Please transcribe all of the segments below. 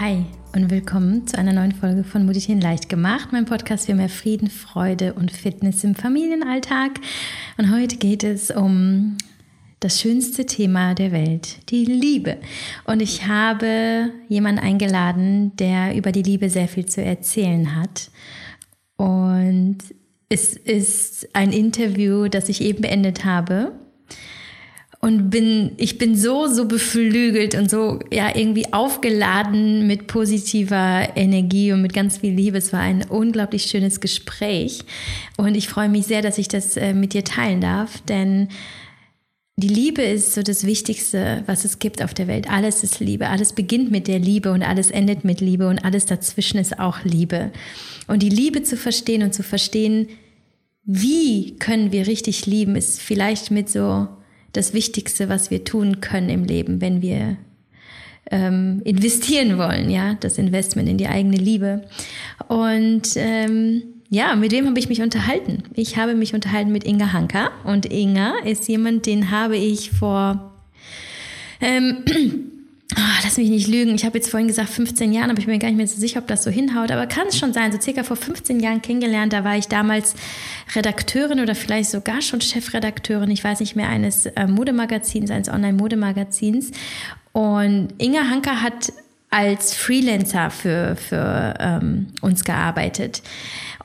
Hi und willkommen zu einer neuen Folge von Mutterchen leicht gemacht, mein Podcast für mehr Frieden, Freude und Fitness im Familienalltag. Und heute geht es um das schönste Thema der Welt, die Liebe. Und ich habe jemanden eingeladen, der über die Liebe sehr viel zu erzählen hat. Und es ist ein Interview, das ich eben beendet habe und bin, ich bin so, so beflügelt und so, ja, irgendwie aufgeladen mit positiver Energie und mit ganz viel Liebe. Es war ein unglaublich schönes Gespräch und ich freue mich sehr, dass ich das äh, mit dir teilen darf, denn die Liebe ist so das Wichtigste, was es gibt auf der Welt. Alles ist Liebe. Alles beginnt mit der Liebe und alles endet mit Liebe und alles dazwischen ist auch Liebe. Und die Liebe zu verstehen und zu verstehen, wie können wir richtig lieben, ist vielleicht mit so das Wichtigste, was wir tun können im Leben, wenn wir ähm, investieren wollen, ja, das Investment in die eigene Liebe. Und ähm, ja, mit wem habe ich mich unterhalten? Ich habe mich unterhalten mit Inga Hanker und Inga ist jemand, den habe ich vor ähm, Oh, lass mich nicht lügen. Ich habe jetzt vorhin gesagt 15 Jahren, aber ich bin mir gar nicht mehr so sicher, ob das so hinhaut. Aber kann es schon sein, so circa vor 15 Jahren kennengelernt. Da war ich damals Redakteurin oder vielleicht sogar schon Chefredakteurin, ich weiß nicht mehr, eines äh, Modemagazins, eines Online-Modemagazins. Und Inga Hanker hat als Freelancer für, für ähm, uns gearbeitet.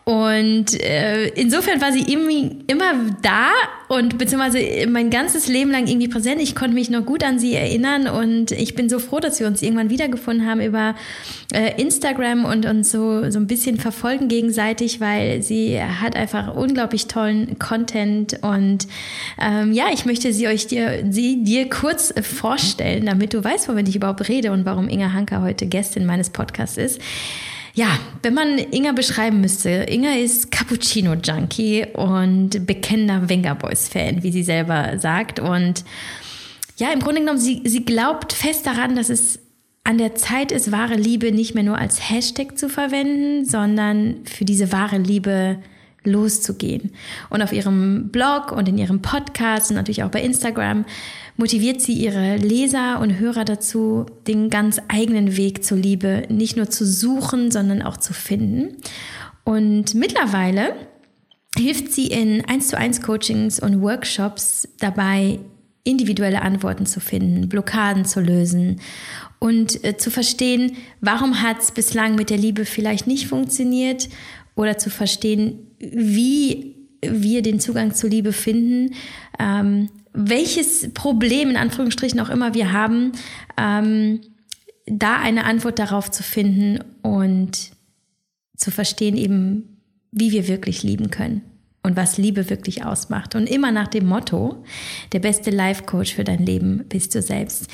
Und äh, insofern war sie irgendwie immer da und beziehungsweise mein ganzes Leben lang irgendwie präsent. Ich konnte mich noch gut an sie erinnern und ich bin so froh, dass wir uns irgendwann wiedergefunden haben über äh, Instagram und uns so, so ein bisschen verfolgen gegenseitig, weil sie hat einfach unglaublich tollen Content und ähm, ja, ich möchte sie euch dir, sie dir kurz vorstellen, damit du weißt, womit ich überhaupt rede und warum Inga Hanker heute Gästin meines Podcasts ist. Ja, wenn man Inga beschreiben müsste, Inga ist Cappuccino-Junkie und bekennender Wenger Boys-Fan, wie sie selber sagt. Und ja, im Grunde genommen, sie, sie glaubt fest daran, dass es an der Zeit ist, wahre Liebe nicht mehr nur als Hashtag zu verwenden, sondern für diese wahre Liebe loszugehen. Und auf ihrem Blog und in ihrem Podcast und natürlich auch bei Instagram motiviert sie ihre Leser und Hörer dazu, den ganz eigenen Weg zur Liebe nicht nur zu suchen, sondern auch zu finden. Und mittlerweile hilft sie in 1 zu 1 Coachings und Workshops dabei, individuelle Antworten zu finden, Blockaden zu lösen und äh, zu verstehen, warum hat es bislang mit der Liebe vielleicht nicht funktioniert oder zu verstehen, wie wir den Zugang zur Liebe finden, ähm, welches Problem in Anführungsstrichen auch immer wir haben, ähm, da eine Antwort darauf zu finden und zu verstehen eben, wie wir wirklich lieben können und was Liebe wirklich ausmacht. Und immer nach dem Motto, der beste Life-Coach für dein Leben bist du selbst.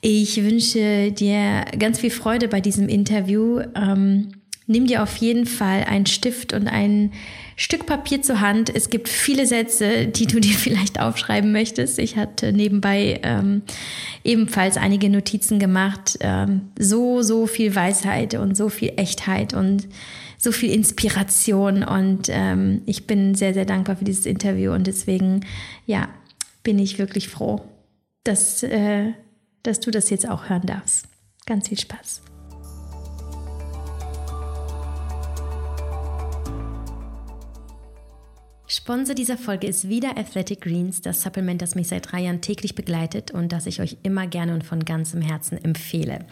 Ich wünsche dir ganz viel Freude bei diesem Interview. Ähm, nimm dir auf jeden Fall einen Stift und ein Stück Papier zur Hand. Es gibt viele Sätze, die du dir vielleicht aufschreiben möchtest. Ich hatte nebenbei ähm, ebenfalls einige Notizen gemacht. Ähm, so, so viel Weisheit und so viel Echtheit und so viel Inspiration. Und ähm, ich bin sehr, sehr dankbar für dieses Interview. Und deswegen, ja, bin ich wirklich froh, dass, äh, dass du das jetzt auch hören darfst. Ganz viel Spaß. Sponsor dieser Folge ist wieder Athletic Greens, das Supplement, das mich seit drei Jahren täglich begleitet und das ich euch immer gerne und von ganzem Herzen empfehle.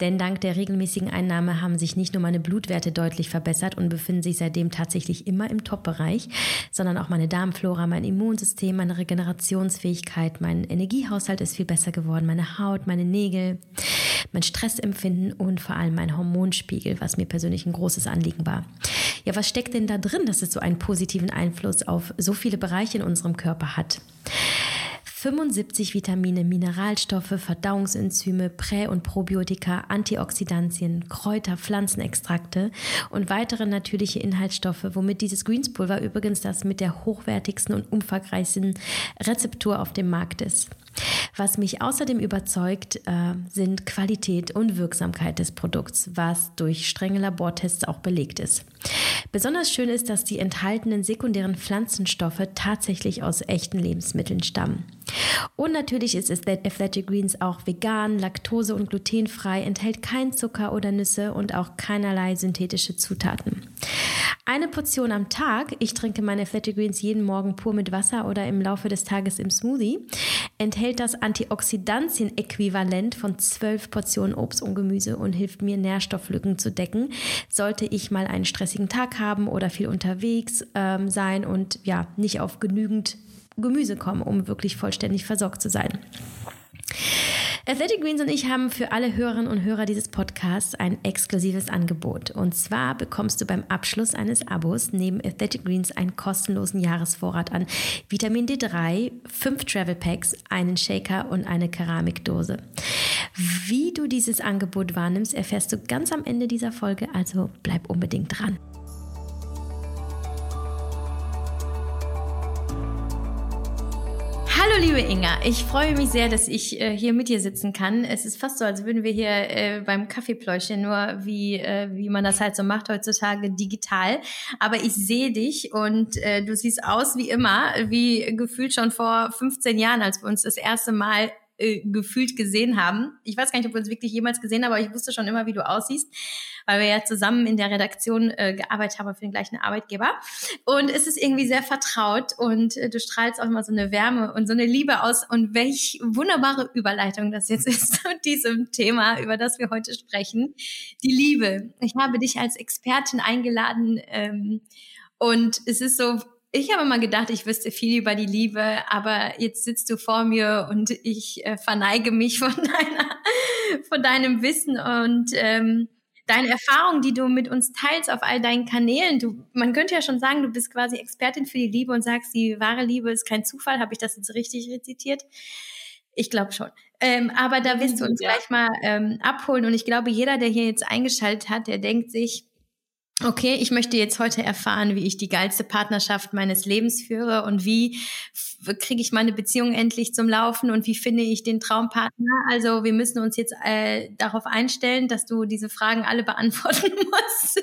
Denn dank der regelmäßigen Einnahme haben sich nicht nur meine Blutwerte deutlich verbessert und befinden sich seitdem tatsächlich immer im Top-Bereich, sondern auch meine Darmflora, mein Immunsystem, meine Regenerationsfähigkeit, mein Energiehaushalt ist viel besser geworden, meine Haut, meine Nägel, mein Stressempfinden und vor allem mein Hormonspiegel, was mir persönlich ein großes Anliegen war. Ja, was steckt denn da drin, dass es so einen positiven Einfluss auf so viele Bereiche in unserem Körper hat? 75 Vitamine, Mineralstoffe, Verdauungsenzyme, Prä- und Probiotika, Antioxidantien, Kräuter, Pflanzenextrakte und weitere natürliche Inhaltsstoffe, womit dieses Greenspulver übrigens das mit der hochwertigsten und umfangreichsten Rezeptur auf dem Markt ist. Was mich außerdem überzeugt, äh, sind Qualität und Wirksamkeit des Produkts, was durch strenge Labortests auch belegt ist. Besonders schön ist, dass die enthaltenen sekundären Pflanzenstoffe tatsächlich aus echten Lebensmitteln stammen. Und natürlich ist Athletic Greens auch vegan, laktose- und glutenfrei, enthält kein Zucker oder Nüsse und auch keinerlei synthetische Zutaten. Eine Portion am Tag, ich trinke meine Athletic Greens jeden Morgen pur mit Wasser oder im Laufe des Tages im Smoothie, enthält das Antioxidantien-Äquivalent von zwölf Portionen Obst und Gemüse und hilft mir, Nährstofflücken zu decken, sollte ich mal einen stressigen Tag haben oder viel unterwegs ähm, sein und ja, nicht auf genügend Gemüse kommen, um wirklich vollständig versorgt zu sein. Athletic Greens und ich haben für alle Hörerinnen und Hörer dieses Podcasts ein exklusives Angebot. Und zwar bekommst du beim Abschluss eines Abos neben Athletic Greens einen kostenlosen Jahresvorrat an Vitamin D3, fünf Travel Packs, einen Shaker und eine Keramikdose. Wie du dieses Angebot wahrnimmst, erfährst du ganz am Ende dieser Folge, also bleib unbedingt dran. Hallo liebe Inga, ich freue mich sehr, dass ich äh, hier mit dir sitzen kann. Es ist fast so, als würden wir hier äh, beim Kaffeepläuschen, nur wie, äh, wie man das halt so macht heutzutage digital. Aber ich sehe dich und äh, du siehst aus wie immer, wie gefühlt schon vor 15 Jahren, als wir uns das erste Mal äh, gefühlt gesehen haben. Ich weiß gar nicht, ob wir uns wirklich jemals gesehen haben, aber ich wusste schon immer, wie du aussiehst, weil wir ja zusammen in der Redaktion äh, gearbeitet haben für den gleichen Arbeitgeber. Und es ist irgendwie sehr vertraut und äh, du strahlst auch immer so eine Wärme und so eine Liebe aus. Und welch wunderbare Überleitung das jetzt ist zu diesem Thema, über das wir heute sprechen. Die Liebe. Ich habe dich als Expertin eingeladen ähm, und es ist so ich habe immer gedacht, ich wüsste viel über die Liebe, aber jetzt sitzt du vor mir und ich äh, verneige mich von deiner, von deinem Wissen und ähm, deine Erfahrungen, die du mit uns teilst auf all deinen Kanälen. Du, man könnte ja schon sagen, du bist quasi Expertin für die Liebe und sagst, die wahre Liebe ist kein Zufall. Habe ich das jetzt richtig rezitiert? Ich glaube schon. Ähm, aber da wirst du uns ja. gleich mal ähm, abholen. Und ich glaube, jeder, der hier jetzt eingeschaltet hat, der denkt sich, okay, ich möchte jetzt heute erfahren, wie ich die geilste Partnerschaft meines Lebens führe und wie kriege ich meine Beziehung endlich zum Laufen und wie finde ich den Traumpartner. Also wir müssen uns jetzt äh, darauf einstellen, dass du diese Fragen alle beantworten musst.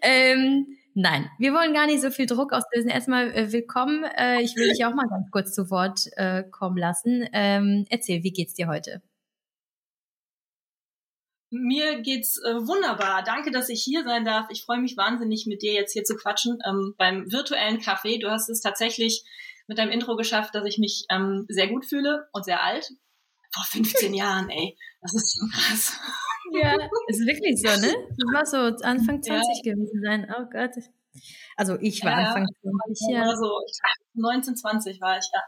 ähm, nein, wir wollen gar nicht so viel Druck auslösen. Erstmal äh, willkommen. Äh, ich will dich auch mal ganz kurz zu Wort äh, kommen lassen. Ähm, erzähl, wie geht's dir heute? Mir geht's äh, wunderbar. Danke, dass ich hier sein darf. Ich freue mich wahnsinnig, mit dir jetzt hier zu quatschen ähm, beim virtuellen Café. Du hast es tatsächlich mit deinem Intro geschafft, dass ich mich ähm, sehr gut fühle und sehr alt. Vor 15 Jahren, ey. Das ist so krass. Ja, ist wirklich so, ne? Du warst so Anfang 20 ja. gewesen sein. Oh Gott. Also ich war ja, Anfang 20, ja. Also 19, 20 war ich, ja.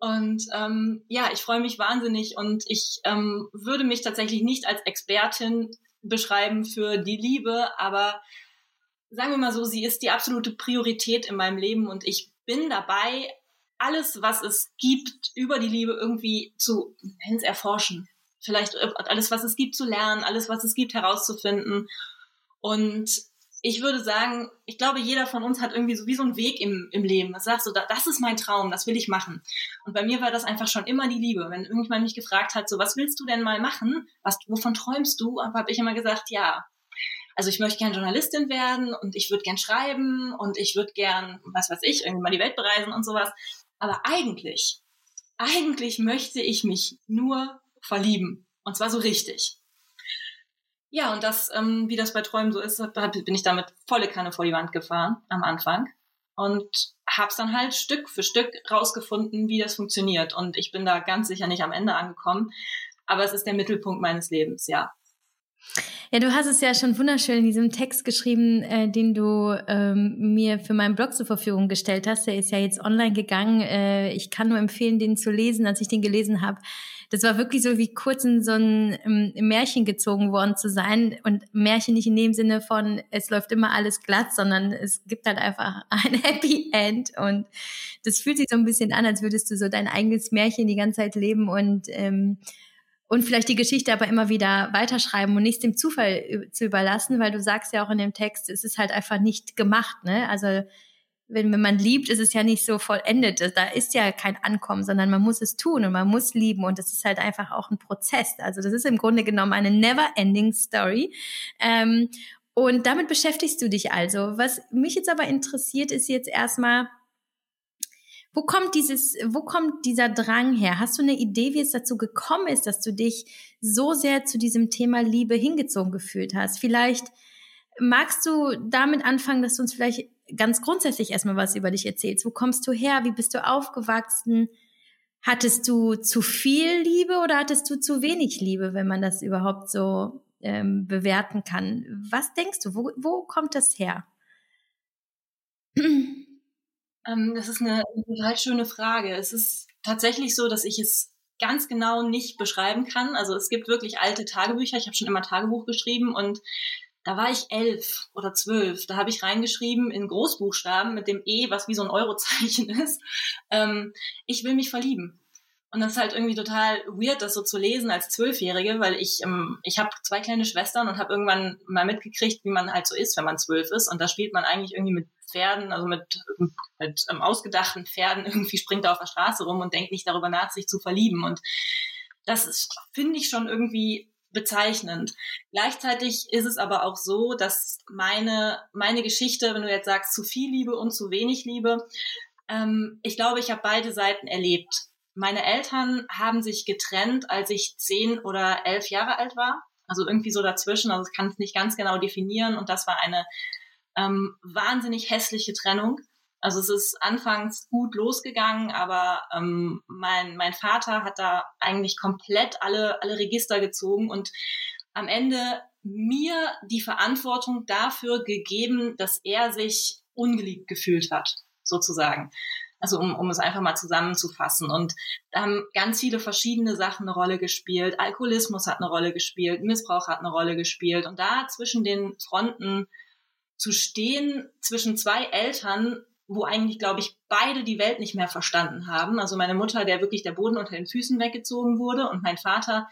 Und ähm, ja, ich freue mich wahnsinnig und ich ähm, würde mich tatsächlich nicht als Expertin beschreiben für die Liebe, aber sagen wir mal so, sie ist die absolute Priorität in meinem Leben und ich bin dabei, alles, was es gibt, über die Liebe irgendwie zu erforschen. Vielleicht alles, was es gibt, zu lernen, alles, was es gibt, herauszufinden. Und ich würde sagen, ich glaube, jeder von uns hat irgendwie so wie so einen Weg im, im Leben. Das sagst du, das ist mein Traum, das will ich machen. Und bei mir war das einfach schon immer die Liebe. Wenn irgendjemand mich gefragt hat, so, was willst du denn mal machen? Was, wovon träumst du? Habe ich immer gesagt, ja. Also ich möchte gern Journalistin werden und ich würde gern schreiben und ich würde gern, was weiß ich, irgendwie mal die Welt bereisen und sowas. Aber eigentlich, eigentlich möchte ich mich nur verlieben. Und zwar so richtig. Ja, und das, ähm, wie das bei Träumen so ist, bin ich damit volle Kanne vor die Wand gefahren am Anfang und hab's dann halt Stück für Stück rausgefunden, wie das funktioniert. Und ich bin da ganz sicher nicht am Ende angekommen, aber es ist der Mittelpunkt meines Lebens, ja. Ja, du hast es ja schon wunderschön in diesem Text geschrieben, äh, den du ähm, mir für meinen Blog zur Verfügung gestellt hast. Der ist ja jetzt online gegangen. Äh, ich kann nur empfehlen, den zu lesen. Als ich den gelesen habe, das war wirklich so wie kurz in so ein Märchen gezogen worden zu sein. Und Märchen nicht in dem Sinne von, es läuft immer alles glatt, sondern es gibt halt einfach ein Happy End. Und das fühlt sich so ein bisschen an, als würdest du so dein eigenes Märchen die ganze Zeit leben und ähm, und vielleicht die Geschichte aber immer wieder weiterschreiben und nichts dem Zufall zu überlassen, weil du sagst ja auch in dem Text, es ist halt einfach nicht gemacht, ne? Also wenn, wenn man liebt, ist es ja nicht so vollendet. Da ist ja kein Ankommen, sondern man muss es tun und man muss lieben und das ist halt einfach auch ein Prozess. Also das ist im Grunde genommen eine never-ending Story. Ähm, und damit beschäftigst du dich also. Was mich jetzt aber interessiert, ist jetzt erstmal, Wo kommt dieses, wo kommt dieser Drang her? Hast du eine Idee, wie es dazu gekommen ist, dass du dich so sehr zu diesem Thema Liebe hingezogen gefühlt hast? Vielleicht magst du damit anfangen, dass du uns vielleicht ganz grundsätzlich erstmal was über dich erzählst. Wo kommst du her? Wie bist du aufgewachsen? Hattest du zu viel Liebe oder hattest du zu wenig Liebe, wenn man das überhaupt so ähm, bewerten kann? Was denkst du? Wo, wo kommt das her? Ähm, das ist eine, total schöne Frage. Es ist tatsächlich so, dass ich es ganz genau nicht beschreiben kann. Also es gibt wirklich alte Tagebücher. Ich habe schon immer Tagebuch geschrieben und da war ich elf oder zwölf. Da habe ich reingeschrieben in Großbuchstaben mit dem E, was wie so ein Eurozeichen ist. Ähm, ich will mich verlieben. Und das ist halt irgendwie total weird, das so zu lesen als Zwölfjährige, weil ich, ähm, ich habe zwei kleine Schwestern und habe irgendwann mal mitgekriegt, wie man halt so ist, wenn man zwölf ist. Und da spielt man eigentlich irgendwie mit Pferden, also mit, mit ähm, ausgedachten Pferden, irgendwie springt er auf der Straße rum und denkt nicht darüber nach, sich zu verlieben. Und das finde ich schon irgendwie bezeichnend. Gleichzeitig ist es aber auch so, dass meine, meine Geschichte, wenn du jetzt sagst, zu viel Liebe und zu wenig Liebe, ähm, ich glaube, ich habe beide Seiten erlebt meine Eltern haben sich getrennt, als ich zehn oder elf Jahre alt war. Also irgendwie so dazwischen. Also ich kann es nicht ganz genau definieren. Und das war eine ähm, wahnsinnig hässliche Trennung. Also es ist anfangs gut losgegangen, aber ähm, mein, mein Vater hat da eigentlich komplett alle, alle Register gezogen und am Ende mir die Verantwortung dafür gegeben, dass er sich ungeliebt gefühlt hat, sozusagen. Also um, um es einfach mal zusammenzufassen. Und da haben ganz viele verschiedene Sachen eine Rolle gespielt. Alkoholismus hat eine Rolle gespielt, Missbrauch hat eine Rolle gespielt. Und da zwischen den Fronten zu stehen, zwischen zwei Eltern, wo eigentlich, glaube ich, beide die Welt nicht mehr verstanden haben. Also meine Mutter, der wirklich der Boden unter den Füßen weggezogen wurde und mein Vater,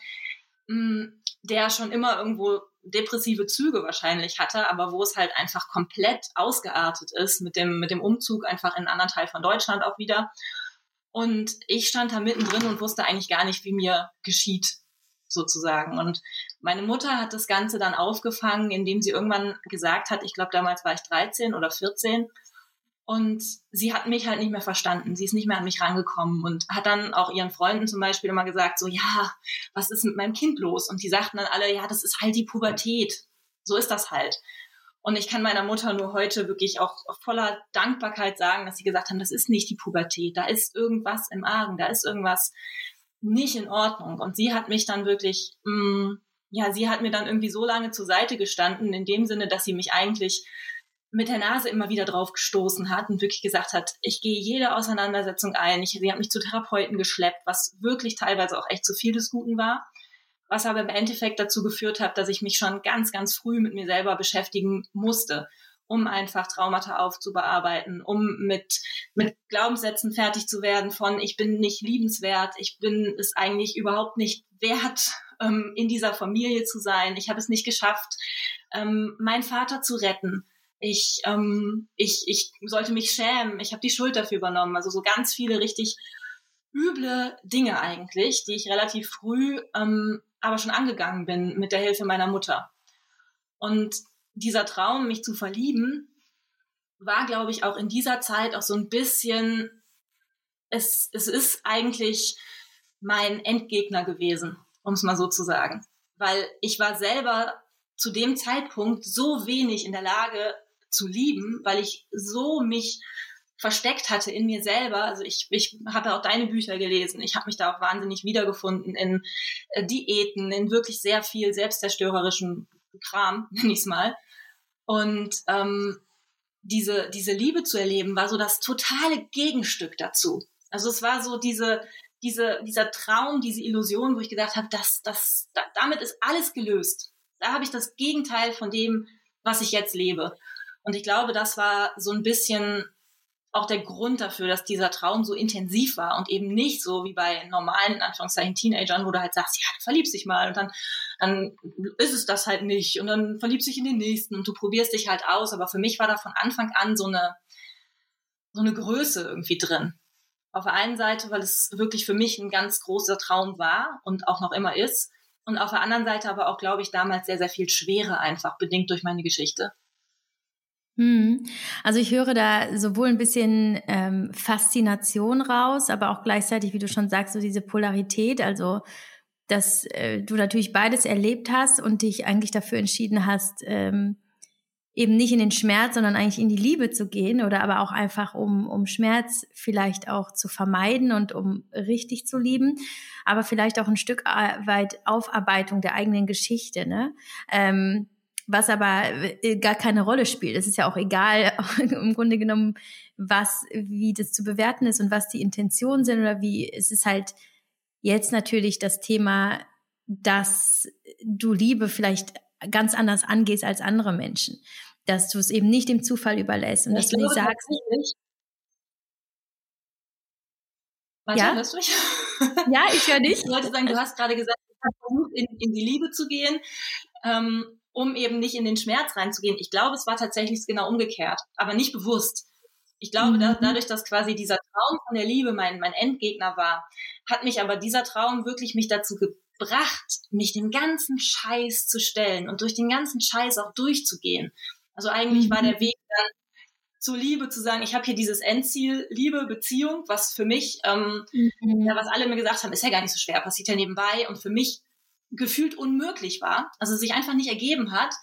mm, der schon immer irgendwo depressive Züge wahrscheinlich hatte, aber wo es halt einfach komplett ausgeartet ist mit dem, mit dem Umzug einfach in einen anderen Teil von Deutschland auch wieder. Und ich stand da mittendrin und wusste eigentlich gar nicht, wie mir geschieht, sozusagen. Und meine Mutter hat das Ganze dann aufgefangen, indem sie irgendwann gesagt hat, ich glaube, damals war ich 13 oder 14, und sie hat mich halt nicht mehr verstanden. Sie ist nicht mehr an mich rangekommen und hat dann auch ihren Freunden zum Beispiel immer gesagt, so, ja, was ist mit meinem Kind los? Und die sagten dann alle, ja, das ist halt die Pubertät. So ist das halt. Und ich kann meiner Mutter nur heute wirklich auch voller Dankbarkeit sagen, dass sie gesagt haben, das ist nicht die Pubertät. Da ist irgendwas im Argen. Da ist irgendwas nicht in Ordnung. Und sie hat mich dann wirklich, mh, mm, ja, sie hat mir dann irgendwie so lange zur Seite gestanden, in dem Sinne, dass sie mich eigentlich mit der Nase immer wieder drauf gestoßen hat und wirklich gesagt hat, ich gehe jede Auseinandersetzung ein. Ich, sie hat mich zu Therapeuten geschleppt, was wirklich teilweise auch echt zu viel des Guten war. Was aber im Endeffekt dazu geführt hat, dass ich mich schon ganz, ganz früh mit mir selber beschäftigen musste, um einfach Traumata aufzubearbeiten, um mit, mit Glaubenssätzen fertig zu werden von ich bin nicht liebenswert, ich bin es eigentlich überhaupt nicht wert, ähm, in dieser Familie zu sein, ich habe es nicht geschafft, ähm, meinen Vater zu retten ich, ähm, ich, ich sollte mich schämen, ich habe die Schuld dafür übernommen. Also so ganz viele richtig üble Dinge eigentlich, die ich relativ früh ähm, aber schon angegangen bin mit der Hilfe meiner Mutter. Und dieser Traum, mich zu verlieben, war, glaube ich, auch in dieser Zeit auch so ein bisschen, es, es ist eigentlich mein Endgegner gewesen, um es mal so zu sagen. Weil ich war selber zu dem Zeitpunkt so wenig in der Lage, zu lieben, weil ich so mich versteckt hatte in mir selber. Also ich, ich habe auch deine Bücher gelesen. Ich habe mich da auch wahnsinnig wiedergefunden in äh, Diäten, in wirklich sehr viel selbstzerstörerischem Kram, nenn ich es mal. Und ähm, diese, diese Liebe zu erleben, war so das totale Gegenstück dazu. Also es war so diese, diese, dieser Traum, diese Illusion, wo ich gedacht habe, das, das, da, damit ist alles gelöst. Da habe ich das Gegenteil von dem, was ich jetzt lebe. Und ich glaube, das war so ein bisschen auch der Grund dafür, dass dieser Traum so intensiv war und eben nicht so wie bei normalen, in Anführungszeichen, Teenagern, wo du halt sagst, ja, verliebst dich mal und dann, dann ist es das halt nicht und dann verliebst dich in den nächsten und du probierst dich halt aus. Aber für mich war da von Anfang an so eine, so eine Größe irgendwie drin. Auf der einen Seite, weil es wirklich für mich ein ganz großer Traum war und auch noch immer ist. Und auf der anderen Seite aber auch, glaube ich, damals sehr, sehr viel Schwere einfach, bedingt durch meine Geschichte. Hm. Also ich höre da sowohl ein bisschen ähm, Faszination raus, aber auch gleichzeitig, wie du schon sagst, so diese Polarität, also dass äh, du natürlich beides erlebt hast und dich eigentlich dafür entschieden hast, ähm, eben nicht in den Schmerz, sondern eigentlich in die Liebe zu gehen oder aber auch einfach um, um Schmerz vielleicht auch zu vermeiden und um richtig zu lieben, aber vielleicht auch ein Stück weit Aufarbeitung der eigenen Geschichte, ne? Ähm, was aber äh, gar keine Rolle spielt. Es ist ja auch egal, im Grunde genommen, was, wie das zu bewerten ist und was die Intentionen sind oder wie, es ist halt jetzt natürlich das Thema, dass du Liebe vielleicht ganz anders angehst als andere Menschen dass du es eben nicht dem Zufall überlässt und ich dass du nicht sagst. Warte, ja? hörst du mich? ja, ich höre dich. Ich wollte sagen, du hast gerade gesagt, ich habe versucht, in, in, die Liebe zu gehen, ähm, um eben nicht in den Schmerz reinzugehen. Ich glaube, es war tatsächlich genau umgekehrt, aber nicht bewusst. Ich glaube, mhm. dass dadurch, dass quasi dieser Traum von der Liebe mein, mein Endgegner war, hat mich aber dieser Traum wirklich mich dazu gebracht, mich dem ganzen Scheiß zu stellen und durch den ganzen Scheiß auch durchzugehen. Also eigentlich mhm. war der Weg dann zur Liebe zu sagen, ich habe hier dieses Endziel, Liebe, Beziehung, was für mich, ähm, mhm. ja, was alle mir gesagt haben, ist ja gar nicht so schwer, passiert ja nebenbei und für mich gefühlt unmöglich war, also sich einfach nicht ergeben hat.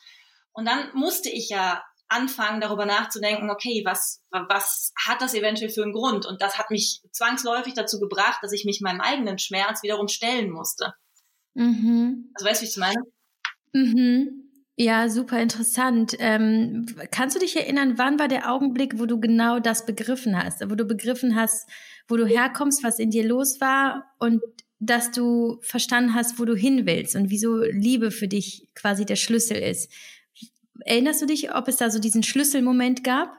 Und dann musste ich ja anfangen, darüber nachzudenken, okay, was, was hat das eventuell für einen Grund? Und das hat mich zwangsläufig dazu gebracht, dass ich mich meinem eigenen Schmerz wiederum stellen musste. Mhm. Also weißt du, wie ich meine? Mhm. Ja, super interessant. Ähm, kannst du dich erinnern, wann war der Augenblick, wo du genau das begriffen hast, wo du begriffen hast, wo du herkommst, was in dir los war und dass du verstanden hast, wo du hin willst und wieso Liebe für dich quasi der Schlüssel ist? Erinnerst du dich, ob es da so diesen Schlüsselmoment gab?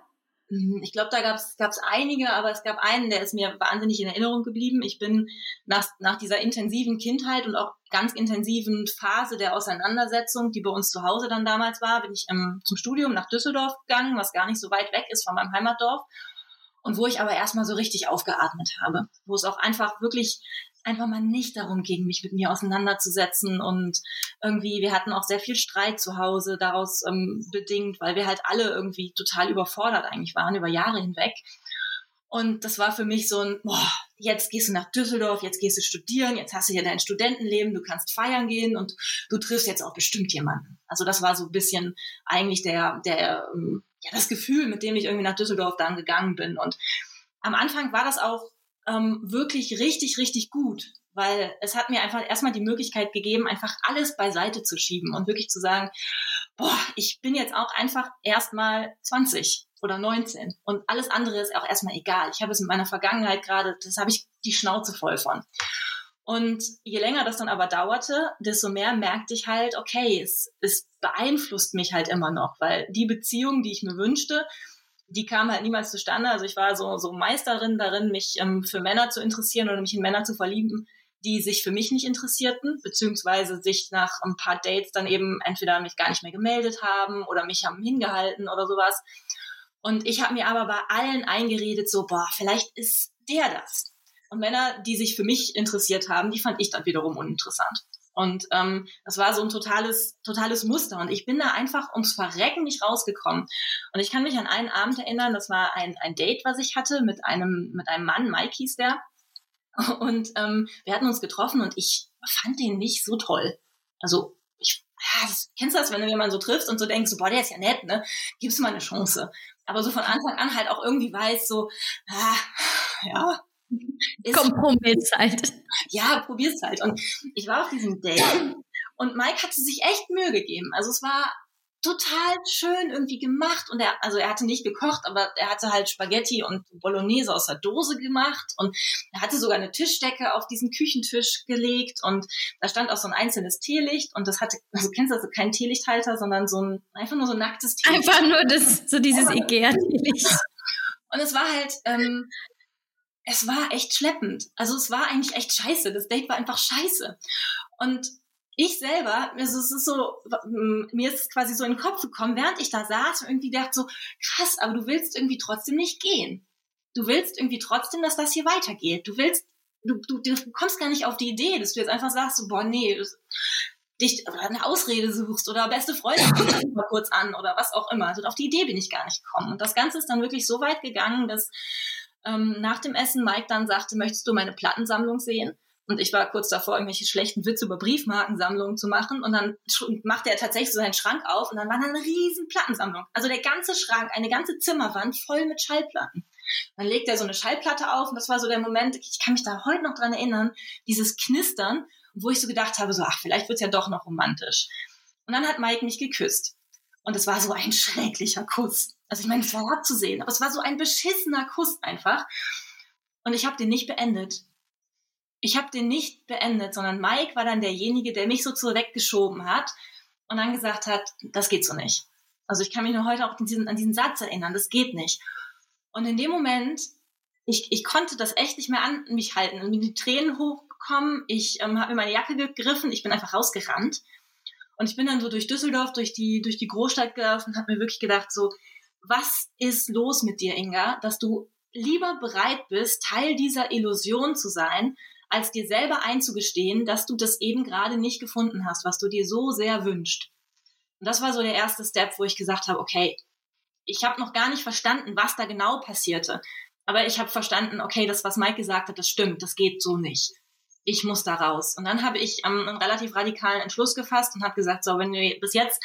Mhm, ich glaube, da gab es einige, aber es gab einen, der ist mir wahnsinnig in Erinnerung geblieben. Ich bin nach, nach dieser intensiven Kindheit und auch ganz intensiven Phase der Auseinandersetzung, die bei uns zu Hause dann damals war, bin ich ähm, zum Studium nach Düsseldorf gegangen, was gar nicht so weit weg ist von meinem Heimatdorf. Und wo ich aber erstmal so richtig aufgeatmet habe, wo es auch einfach wirklich einfach mal nicht darum ging, mich mit mir auseinanderzusetzen. Und irgendwie, wir hatten auch sehr viel Streit zu Hause daraus ähm, bedingt, weil wir halt alle irgendwie total überfordert eigentlich waren über Jahre hinweg. Und das war für mich so ein, boah, jetzt gehst du nach Düsseldorf, jetzt gehst du studieren, jetzt hast du hier dein Studentenleben, du kannst feiern gehen und du triffst jetzt auch bestimmt jemanden. Also das war so ein bisschen eigentlich der, der, ähm, ja, das Gefühl, mit dem ich irgendwie nach Düsseldorf dann gegangen bin. Und am Anfang war das auch ähm, wirklich richtig, richtig gut, weil es hat mir einfach erstmal die Möglichkeit gegeben, einfach alles beiseite zu schieben und wirklich zu sagen, boah, ich bin jetzt auch einfach erstmal 20 oder 19 und alles andere ist auch erstmal egal. Ich habe es in meiner Vergangenheit gerade, das habe ich die Schnauze voll von. Und je länger das dann aber dauerte, desto mehr merkte ich halt, okay, es, es beeinflusst mich halt immer noch, weil die Beziehung, die ich mir wünschte, die kam halt niemals zustande. Also ich war so, so Meisterin darin, mich ähm, für Männer zu interessieren oder mich in Männer zu verlieben, die sich für mich nicht interessierten, beziehungsweise sich nach ein paar Dates dann eben entweder mich gar nicht mehr gemeldet haben oder mich haben hingehalten oder sowas. Und ich habe mir aber bei allen eingeredet, so, boah, vielleicht ist der das. Und Männer, die sich für mich interessiert haben, die fand ich dann wiederum uninteressant. Und ähm, das war so ein totales, totales Muster. Und ich bin da einfach ums Verrecken nicht rausgekommen. Und ich kann mich an einen Abend erinnern, das war ein, ein Date, was ich hatte mit einem, mit einem Mann, Mike hieß der. Und ähm, wir hatten uns getroffen und ich fand den nicht so toll. Also ich, ja, das, kennst du das, wenn du jemanden so triffst und so denkst, boah, der ist ja nett, ne? Gib's mal eine Chance. Aber so von Anfang an halt auch irgendwie weiß, so, ah, ja, Kompromiss halt. Ja, probier's halt. Und ich war auf diesem Date und Mike hatte sich echt Mühe gegeben. Also es war total schön irgendwie gemacht und er, also er hatte nicht gekocht, aber er hatte halt Spaghetti und Bolognese aus der Dose gemacht und er hatte sogar eine Tischdecke auf diesen Küchentisch gelegt und da stand auch so ein einzelnes Teelicht und das hatte, also kennst du also kein Teelichthalter, sondern so ein, einfach nur so ein nacktes Teelicht. Einfach nur das, so dieses Ikea-Teelicht. Und es war halt, ähm, es war echt schleppend. Also es war eigentlich echt scheiße. Das Date war einfach scheiße. Und ich selber, also es ist so, mir ist es quasi so in den Kopf gekommen, während ich da saß und irgendwie dachte so, krass, aber du willst irgendwie trotzdem nicht gehen. Du willst irgendwie trotzdem, dass das hier weitergeht. Du willst, du, du, du kommst gar nicht auf die Idee, dass du jetzt einfach sagst, so, boah, nee, das, dich eine Ausrede suchst oder beste Freunde mal kurz an oder was auch immer. Also auf die Idee bin ich gar nicht gekommen. Und das Ganze ist dann wirklich so weit gegangen, dass ähm, nach dem Essen Mike dann sagte, möchtest du meine Plattensammlung sehen? Und ich war kurz davor, irgendwelche schlechten Witze über Briefmarkensammlungen zu machen. Und dann machte er tatsächlich so seinen Schrank auf und dann war da eine riesen Plattensammlung. Also der ganze Schrank, eine ganze Zimmerwand voll mit Schallplatten. Dann legt er so eine Schallplatte auf und das war so der Moment, ich kann mich da heute noch dran erinnern, dieses Knistern, wo ich so gedacht habe, so, ach, vielleicht wird's ja doch noch romantisch. Und dann hat Mike mich geküsst. Und es war so ein schrecklicher Kuss. Also ich meine, es war abzusehen, aber es war so ein beschissener Kuss einfach. Und ich habe den nicht beendet ich habe den nicht beendet, sondern Mike war dann derjenige, der mich so zurückgeschoben hat und dann gesagt hat, das geht so nicht. Also ich kann mich nur heute auch an diesen, an diesen Satz erinnern, das geht nicht. Und in dem Moment, ich, ich konnte das echt nicht mehr an mich halten. Und mir die Tränen hochgekommen, ich ähm, habe mir meine Jacke gegriffen, ich bin einfach rausgerannt. Und ich bin dann so durch Düsseldorf, durch die, durch die Großstadt gelaufen und habe mir wirklich gedacht, so, was ist los mit dir, Inga, dass du lieber bereit bist, Teil dieser Illusion zu sein, als dir selber einzugestehen, dass du das eben gerade nicht gefunden hast, was du dir so sehr wünscht. Und das war so der erste Step, wo ich gesagt habe, okay, ich habe noch gar nicht verstanden, was da genau passierte. Aber ich habe verstanden, okay, das, was Mike gesagt hat, das stimmt, das geht so nicht. Ich muss da raus. Und dann habe ich ähm, einen relativ radikalen Entschluss gefasst und habe gesagt, so, wenn wir bis jetzt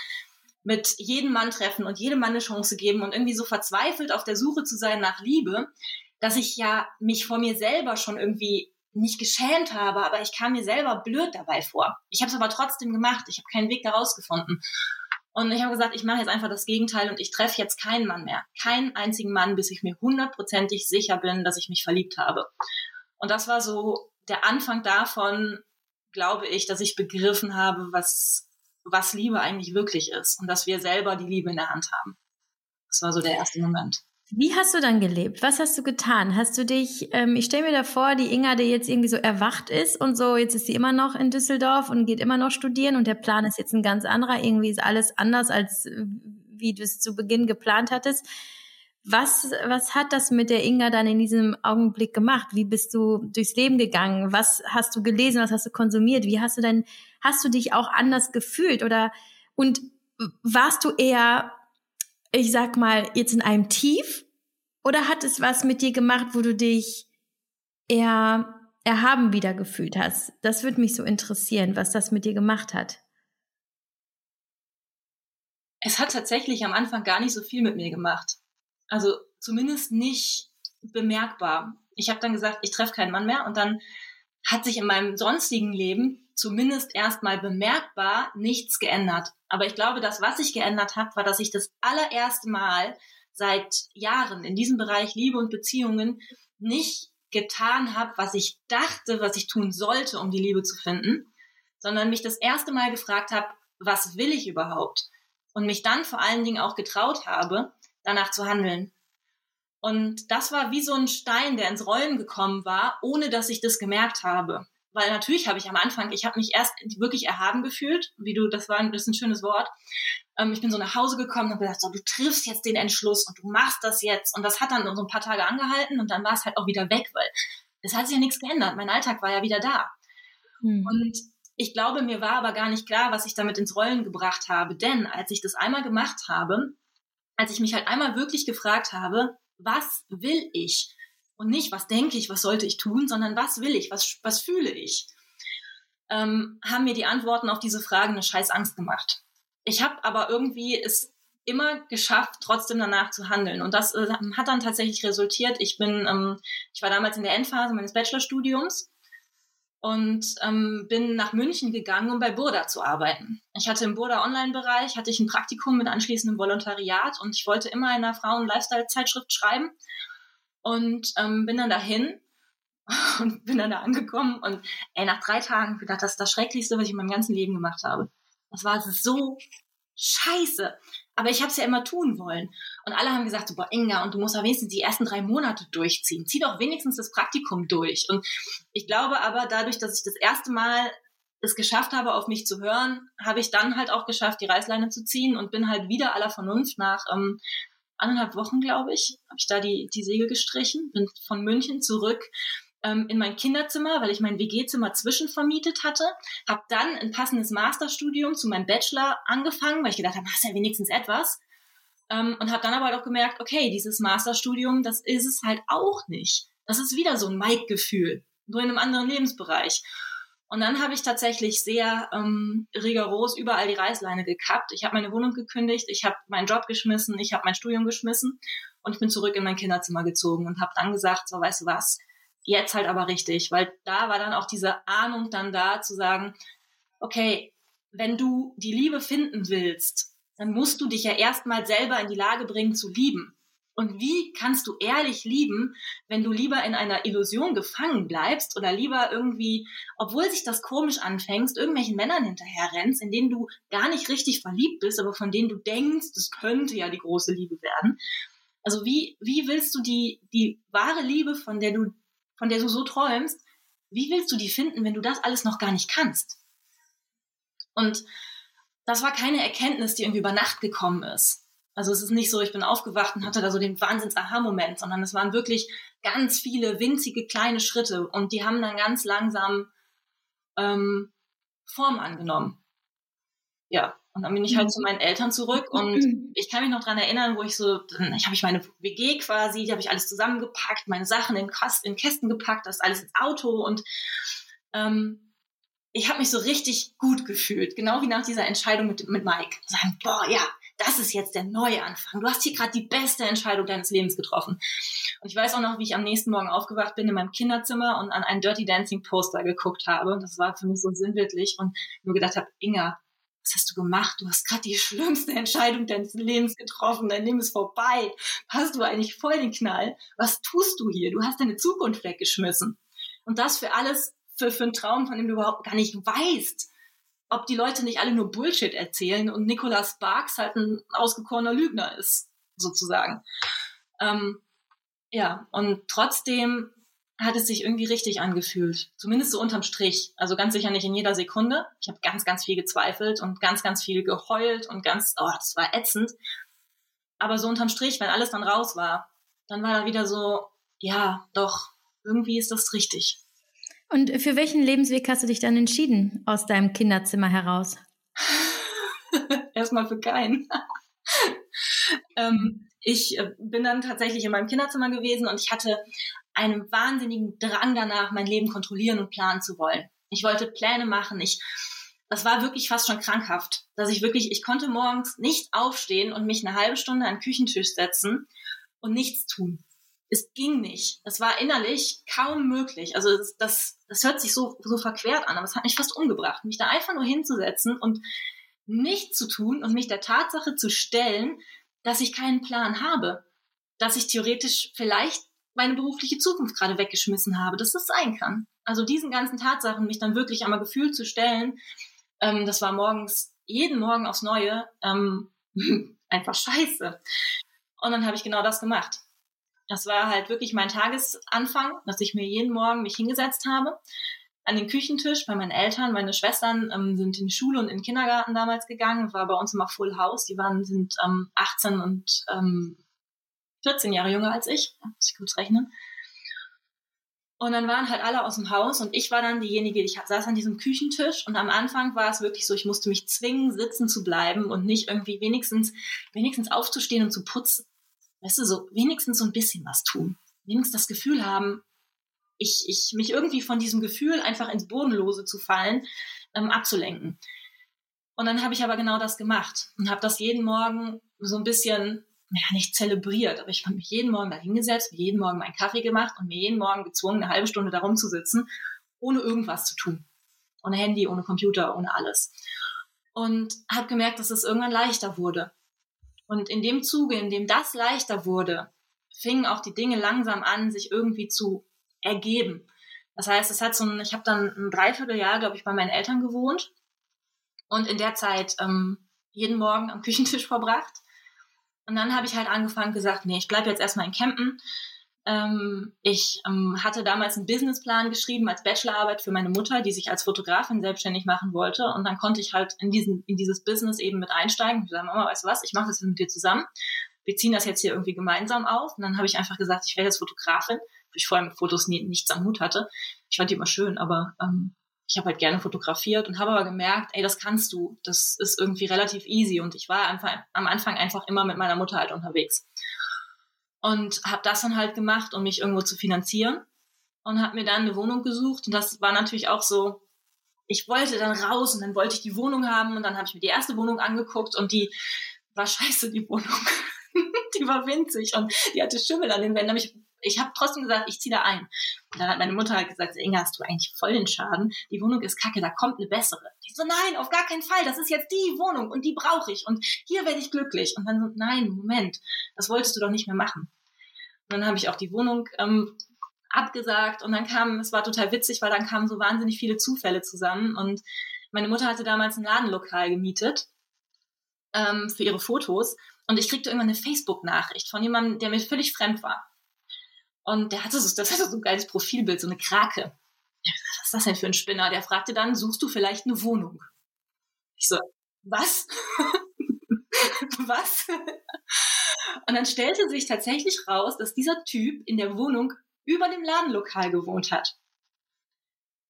mit jedem Mann treffen und jedem Mann eine Chance geben und irgendwie so verzweifelt auf der Suche zu sein nach Liebe, dass ich ja mich vor mir selber schon irgendwie nicht geschämt habe, aber ich kam mir selber blöd dabei vor. Ich habe es aber trotzdem gemacht. Ich habe keinen Weg daraus gefunden. Und ich habe gesagt, ich mache jetzt einfach das Gegenteil und ich treffe jetzt keinen Mann mehr. Keinen einzigen Mann, bis ich mir hundertprozentig sicher bin, dass ich mich verliebt habe. Und das war so der Anfang davon, glaube ich, dass ich begriffen habe, was, was Liebe eigentlich wirklich ist und dass wir selber die Liebe in der Hand haben. Das war so der erste Moment. Wie hast du dann gelebt? Was hast du getan? Hast du dich, ähm, ich stelle mir da vor, die Inga, die jetzt irgendwie so erwacht ist und so, jetzt ist sie immer noch in Düsseldorf und geht immer noch studieren und der Plan ist jetzt ein ganz anderer. Irgendwie ist alles anders, als äh, wie du es zu Beginn geplant hattest. Was, was hat das mit der Inga dann in diesem Augenblick gemacht? Wie bist du durchs Leben gegangen? Was hast du gelesen? Was hast du konsumiert? Wie hast du denn, hast du dich auch anders gefühlt oder, und warst du eher ich sag mal, jetzt in einem Tief? Oder hat es was mit dir gemacht, wo du dich eher erhaben wieder gefühlt hast? Das würde mich so interessieren, was das mit dir gemacht hat. Es hat tatsächlich am Anfang gar nicht so viel mit mir gemacht. Also zumindest nicht bemerkbar. Ich habe dann gesagt, ich treffe keinen Mann mehr und dann hat sich in meinem sonstigen Leben zumindest erstmal bemerkbar nichts geändert. Aber ich glaube, das, was sich geändert hat, war, dass ich das allererste Mal seit Jahren in diesem Bereich Liebe und Beziehungen nicht getan habe, was ich dachte, was ich tun sollte, um die Liebe zu finden, sondern mich das erste Mal gefragt habe, was will ich überhaupt? Und mich dann vor allen Dingen auch getraut habe, danach zu handeln. Und das war wie so ein Stein, der ins Rollen gekommen war, ohne dass ich das gemerkt habe weil natürlich habe ich am Anfang, ich habe mich erst wirklich erhaben gefühlt, wie du, das war das ist ein schönes Wort. Ähm, ich bin so nach Hause gekommen und habe gedacht, so, du triffst jetzt den Entschluss und du machst das jetzt. Und das hat dann so ein paar Tage angehalten und dann war es halt auch wieder weg, weil es hat sich ja nichts geändert. Mein Alltag war ja wieder da. Hm. Und ich glaube, mir war aber gar nicht klar, was ich damit ins Rollen gebracht habe. Denn als ich das einmal gemacht habe, als ich mich halt einmal wirklich gefragt habe, was will ich? Und nicht, was denke ich, was sollte ich tun, sondern was will ich, was, was fühle ich, ähm, haben mir die Antworten auf diese Fragen eine scheiß Angst gemacht. Ich habe aber irgendwie es immer geschafft, trotzdem danach zu handeln. Und das äh, hat dann tatsächlich resultiert. Ich bin, ähm, ich war damals in der Endphase meines Bachelorstudiums und ähm, bin nach München gegangen, um bei Burda zu arbeiten. Ich hatte im Burda Online-Bereich, hatte ich ein Praktikum mit anschließendem Volontariat und ich wollte immer in einer Frauen-Lifestyle-Zeitschrift schreiben und ähm, bin dann dahin und bin dann da angekommen und ey, nach drei Tagen gedacht, das ist das Schrecklichste, was ich in meinem ganzen Leben gemacht habe. Das war so scheiße. Aber ich habe es ja immer tun wollen. Und alle haben gesagt, boah, Inga, und du musst ja wenigstens die ersten drei Monate durchziehen. Zieh doch wenigstens das Praktikum durch. Und ich glaube aber, dadurch, dass ich das erste Mal es geschafft habe, auf mich zu hören, habe ich dann halt auch geschafft, die Reißleine zu ziehen und bin halt wieder aller Vernunft nach ähm, anderthalb Wochen, glaube ich, habe ich da die, die Segel gestrichen, bin von München zurück ähm, in mein Kinderzimmer, weil ich mein WG-Zimmer zwischenvermietet hatte, habe dann ein passendes Masterstudium zu meinem Bachelor angefangen, weil ich gedacht habe, hast ja wenigstens etwas. Ähm, und habe dann aber auch gemerkt, okay, dieses Masterstudium, das ist es halt auch nicht. Das ist wieder so ein Mike-Gefühl, nur in einem anderen Lebensbereich. Und dann habe ich tatsächlich sehr ähm, rigoros überall die Reißleine gekappt. Ich habe meine Wohnung gekündigt, ich habe meinen Job geschmissen, ich habe mein Studium geschmissen und ich bin zurück in mein Kinderzimmer gezogen und habe dann gesagt, so weißt du was, jetzt halt aber richtig, weil da war dann auch diese Ahnung dann da zu sagen, okay, wenn du die Liebe finden willst, dann musst du dich ja erstmal selber in die Lage bringen zu lieben. Und wie kannst du ehrlich lieben, wenn du lieber in einer Illusion gefangen bleibst oder lieber irgendwie, obwohl sich das komisch anfängst, irgendwelchen Männern hinterher rennst, in denen du gar nicht richtig verliebt bist, aber von denen du denkst, es könnte ja die große Liebe werden. Also wie, wie willst du die, die wahre Liebe, von der du, von der du so träumst, wie willst du die finden, wenn du das alles noch gar nicht kannst? Und das war keine Erkenntnis, die irgendwie über Nacht gekommen ist also es ist nicht so, ich bin aufgewacht und hatte da so den Wahnsinns-Aha-Moment, sondern es waren wirklich ganz viele winzige kleine Schritte und die haben dann ganz langsam ähm, Form angenommen. Ja, und dann bin ich halt zu meinen Eltern zurück und ich kann mich noch dran erinnern, wo ich so, dann habe ich meine WG quasi, die habe ich alles zusammengepackt, meine Sachen in, Kast, in Kästen gepackt, das alles ins Auto und ähm, ich habe mich so richtig gut gefühlt, genau wie nach dieser Entscheidung mit, mit Mike. Sagen, boah, ja, das ist jetzt der neue Anfang. Du hast hier gerade die beste Entscheidung deines Lebens getroffen. Und ich weiß auch noch, wie ich am nächsten Morgen aufgewacht bin in meinem Kinderzimmer und an ein Dirty Dancing Poster geguckt habe. Und das war für mich so sinnbildlich und nur gedacht habe, Inga, was hast du gemacht? Du hast gerade die schlimmste Entscheidung deines Lebens getroffen. Dein Leben ist vorbei. Hast du eigentlich voll den Knall? Was tust du hier? Du hast deine Zukunft weggeschmissen. Und das für alles, für, für einen Traum, von dem du überhaupt gar nicht weißt, ob die Leute nicht alle nur Bullshit erzählen und Nicolas Sparks halt ein ausgekorener Lügner ist, sozusagen. Ähm, ja, und trotzdem hat es sich irgendwie richtig angefühlt. Zumindest so unterm Strich. Also ganz sicher nicht in jeder Sekunde. Ich habe ganz, ganz viel gezweifelt und ganz, ganz viel geheult und ganz, oh, das war ätzend. Aber so unterm Strich, wenn alles dann raus war, dann war da wieder so, ja, doch, irgendwie ist das richtig. Und für welchen Lebensweg hast du dich dann entschieden aus deinem Kinderzimmer heraus? Erstmal für keinen. ähm, ich äh, bin dann tatsächlich in meinem Kinderzimmer gewesen und ich hatte einen wahnsinnigen Drang danach, mein Leben kontrollieren und planen zu wollen. Ich wollte Pläne machen. Ich, das war wirklich fast schon krankhaft, dass ich wirklich, ich konnte morgens nicht aufstehen und mich eine halbe Stunde an den Küchentisch setzen und nichts tun es ging nicht. Es war innerlich kaum möglich. Also das, das, das hört sich so, so verquert an, aber es hat mich fast umgebracht, mich da einfach nur hinzusetzen und nichts zu tun und mich der Tatsache zu stellen, dass ich keinen Plan habe, dass ich theoretisch vielleicht meine berufliche Zukunft gerade weggeschmissen habe, dass das sein kann. Also diesen ganzen Tatsachen mich dann wirklich einmal gefühlt zu stellen, ähm, das war morgens, jeden Morgen aufs Neue, ähm, einfach scheiße. Und dann habe ich genau das gemacht. Das war halt wirklich mein Tagesanfang, dass ich mir jeden Morgen mich hingesetzt habe an den Küchentisch bei meinen Eltern. Meine Schwestern ähm, sind in die Schule und in den Kindergarten damals gegangen. War bei uns immer Full House. Die waren sind ähm, 18 und ähm, 14 Jahre jünger als ich. Muss ich kurz rechnen. Und dann waren halt alle aus dem Haus und ich war dann diejenige, ich saß an diesem Küchentisch und am Anfang war es wirklich so, ich musste mich zwingen, sitzen zu bleiben und nicht irgendwie wenigstens, wenigstens aufzustehen und zu putzen weißt du, so wenigstens so ein bisschen was tun. Wenigstens das Gefühl haben, ich, ich mich irgendwie von diesem Gefühl, einfach ins Bodenlose zu fallen, ähm, abzulenken. Und dann habe ich aber genau das gemacht und habe das jeden Morgen so ein bisschen, naja, nicht zelebriert, aber ich habe mich jeden Morgen da hingesetzt, jeden Morgen meinen Kaffee gemacht und mir jeden Morgen gezwungen, eine halbe Stunde da rumzusitzen, ohne irgendwas zu tun. Ohne Handy, ohne Computer, ohne alles. Und habe gemerkt, dass es irgendwann leichter wurde. Und in dem Zuge, in dem das leichter wurde, fingen auch die Dinge langsam an, sich irgendwie zu ergeben. Das heißt, es hat so ein, ich habe dann ein Dreivierteljahr, glaube ich, bei meinen Eltern gewohnt und in der Zeit ähm, jeden Morgen am Küchentisch verbracht. Und dann habe ich halt angefangen gesagt, nee, ich bleibe jetzt erstmal in Campen. Ähm, ich ähm, hatte damals einen Businessplan geschrieben als Bachelorarbeit für meine Mutter, die sich als Fotografin selbstständig machen wollte. Und dann konnte ich halt in, diesen, in dieses Business eben mit einsteigen. Ich sagte, Mama, weißt du was, ich mache das mit dir zusammen. Wir ziehen das jetzt hier irgendwie gemeinsam auf. Und dann habe ich einfach gesagt, ich werde jetzt Fotografin. ich vorher mit Fotos nie, nichts am Hut hatte. Ich fand die immer schön, aber ähm, ich habe halt gerne fotografiert und habe aber gemerkt, ey, das kannst du. Das ist irgendwie relativ easy. Und ich war einfach, am Anfang einfach immer mit meiner Mutter halt unterwegs. Und habe das dann halt gemacht, um mich irgendwo zu finanzieren. Und habe mir dann eine Wohnung gesucht. Und das war natürlich auch so, ich wollte dann raus und dann wollte ich die Wohnung haben. Und dann habe ich mir die erste Wohnung angeguckt und die war scheiße, die Wohnung. die war winzig und die hatte Schimmel an den Wänden. ich ich habe trotzdem gesagt, ich ziehe da ein. Und dann hat meine Mutter halt gesagt, Inga, hast du eigentlich voll den Schaden? Die Wohnung ist kacke, da kommt eine bessere. Ich so, nein, auf gar keinen Fall, das ist jetzt die Wohnung und die brauche ich und hier werde ich glücklich. Und dann so, nein, Moment, das wolltest du doch nicht mehr machen. Und dann habe ich auch die Wohnung ähm, abgesagt und dann kam, es war total witzig, weil dann kamen so wahnsinnig viele Zufälle zusammen und meine Mutter hatte damals ein Ladenlokal gemietet ähm, für ihre Fotos und ich kriegte irgendwann eine Facebook-Nachricht von jemandem, der mir völlig fremd war. Und der hatte so, das hatte so ein geiles Profilbild, so eine Krake. Was ist das denn für ein Spinner? Der fragte dann, suchst du vielleicht eine Wohnung? Ich so, was? was? Und dann stellte sich tatsächlich raus, dass dieser Typ in der Wohnung über dem Ladenlokal gewohnt hat.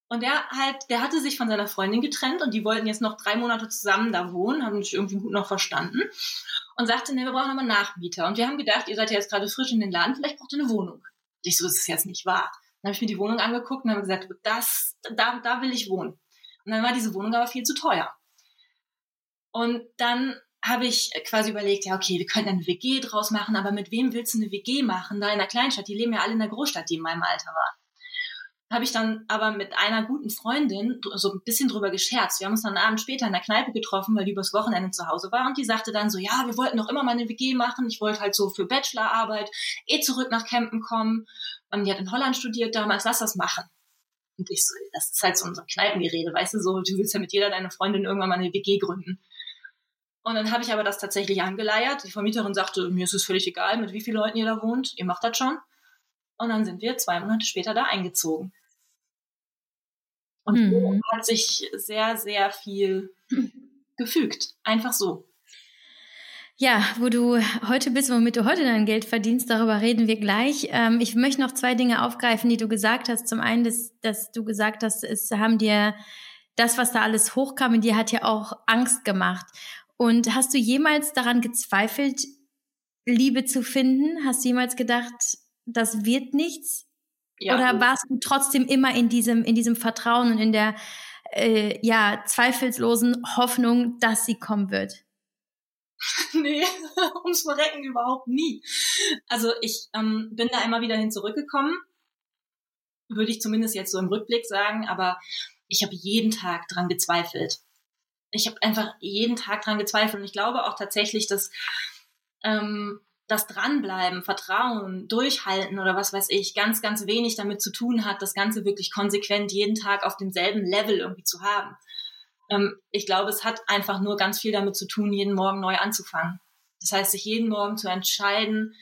Und der halt, der hatte sich von seiner Freundin getrennt und die wollten jetzt noch drei Monate zusammen da wohnen, haben sich irgendwie gut noch verstanden und sagte, ne, wir brauchen aber Nachmieter. Und wir haben gedacht, ihr seid ja jetzt gerade frisch in den Laden, vielleicht braucht ihr eine Wohnung. Ich so, das ist jetzt nicht wahr. Dann habe ich mir die Wohnung angeguckt und habe gesagt, das, da, da will ich wohnen. Und dann war diese Wohnung aber viel zu teuer. Und dann habe ich quasi überlegt, ja, okay, wir könnten eine WG draus machen, aber mit wem willst du eine WG machen? Da in der Kleinstadt, die leben ja alle in der Großstadt, die in meinem Alter waren habe ich dann aber mit einer guten Freundin so ein bisschen drüber gescherzt. Wir haben uns dann einen Abend später in der Kneipe getroffen, weil die übers Wochenende zu Hause war und die sagte dann so, ja, wir wollten doch immer mal eine WG machen. Ich wollte halt so für Bachelorarbeit eh zurück nach Campen kommen. Und die hat in Holland studiert damals, lass das machen. Und ich so, das ist halt so unser Kneipengerede, weißt du, so, du willst ja mit jeder deiner Freundin irgendwann mal eine WG gründen. Und dann habe ich aber das tatsächlich angeleiert. Die Vermieterin sagte, mir ist es völlig egal, mit wie vielen Leuten ihr da wohnt, ihr macht das schon. Und dann sind wir zwei Monate später da eingezogen. Und mhm. so hat sich sehr, sehr viel gefügt. Einfach so. Ja, wo du heute bist, womit du heute dein Geld verdienst, darüber reden wir gleich. Ähm, ich möchte noch zwei Dinge aufgreifen, die du gesagt hast. Zum einen, dass, dass du gesagt hast, es haben dir das, was da alles hochkam, in dir hat ja auch Angst gemacht. Und hast du jemals daran gezweifelt, Liebe zu finden? Hast du jemals gedacht, das wird nichts? Ja. Oder warst du trotzdem immer in diesem, in diesem Vertrauen und in der äh, ja, zweifelslosen Hoffnung, dass sie kommen wird? nee, ums Verrecken überhaupt nie. Also ich ähm, bin da immer wieder hin zurückgekommen, würde ich zumindest jetzt so im Rückblick sagen, aber ich habe jeden Tag dran gezweifelt. Ich habe einfach jeden Tag dran gezweifelt und ich glaube auch tatsächlich, dass ähm, das Dranbleiben, Vertrauen, Durchhalten oder was weiß ich, ganz, ganz wenig damit zu tun hat, das Ganze wirklich konsequent jeden Tag auf demselben Level irgendwie zu haben. Ähm, ich glaube, es hat einfach nur ganz viel damit zu tun, jeden Morgen neu anzufangen. Das heißt, sich jeden Morgen zu entscheiden,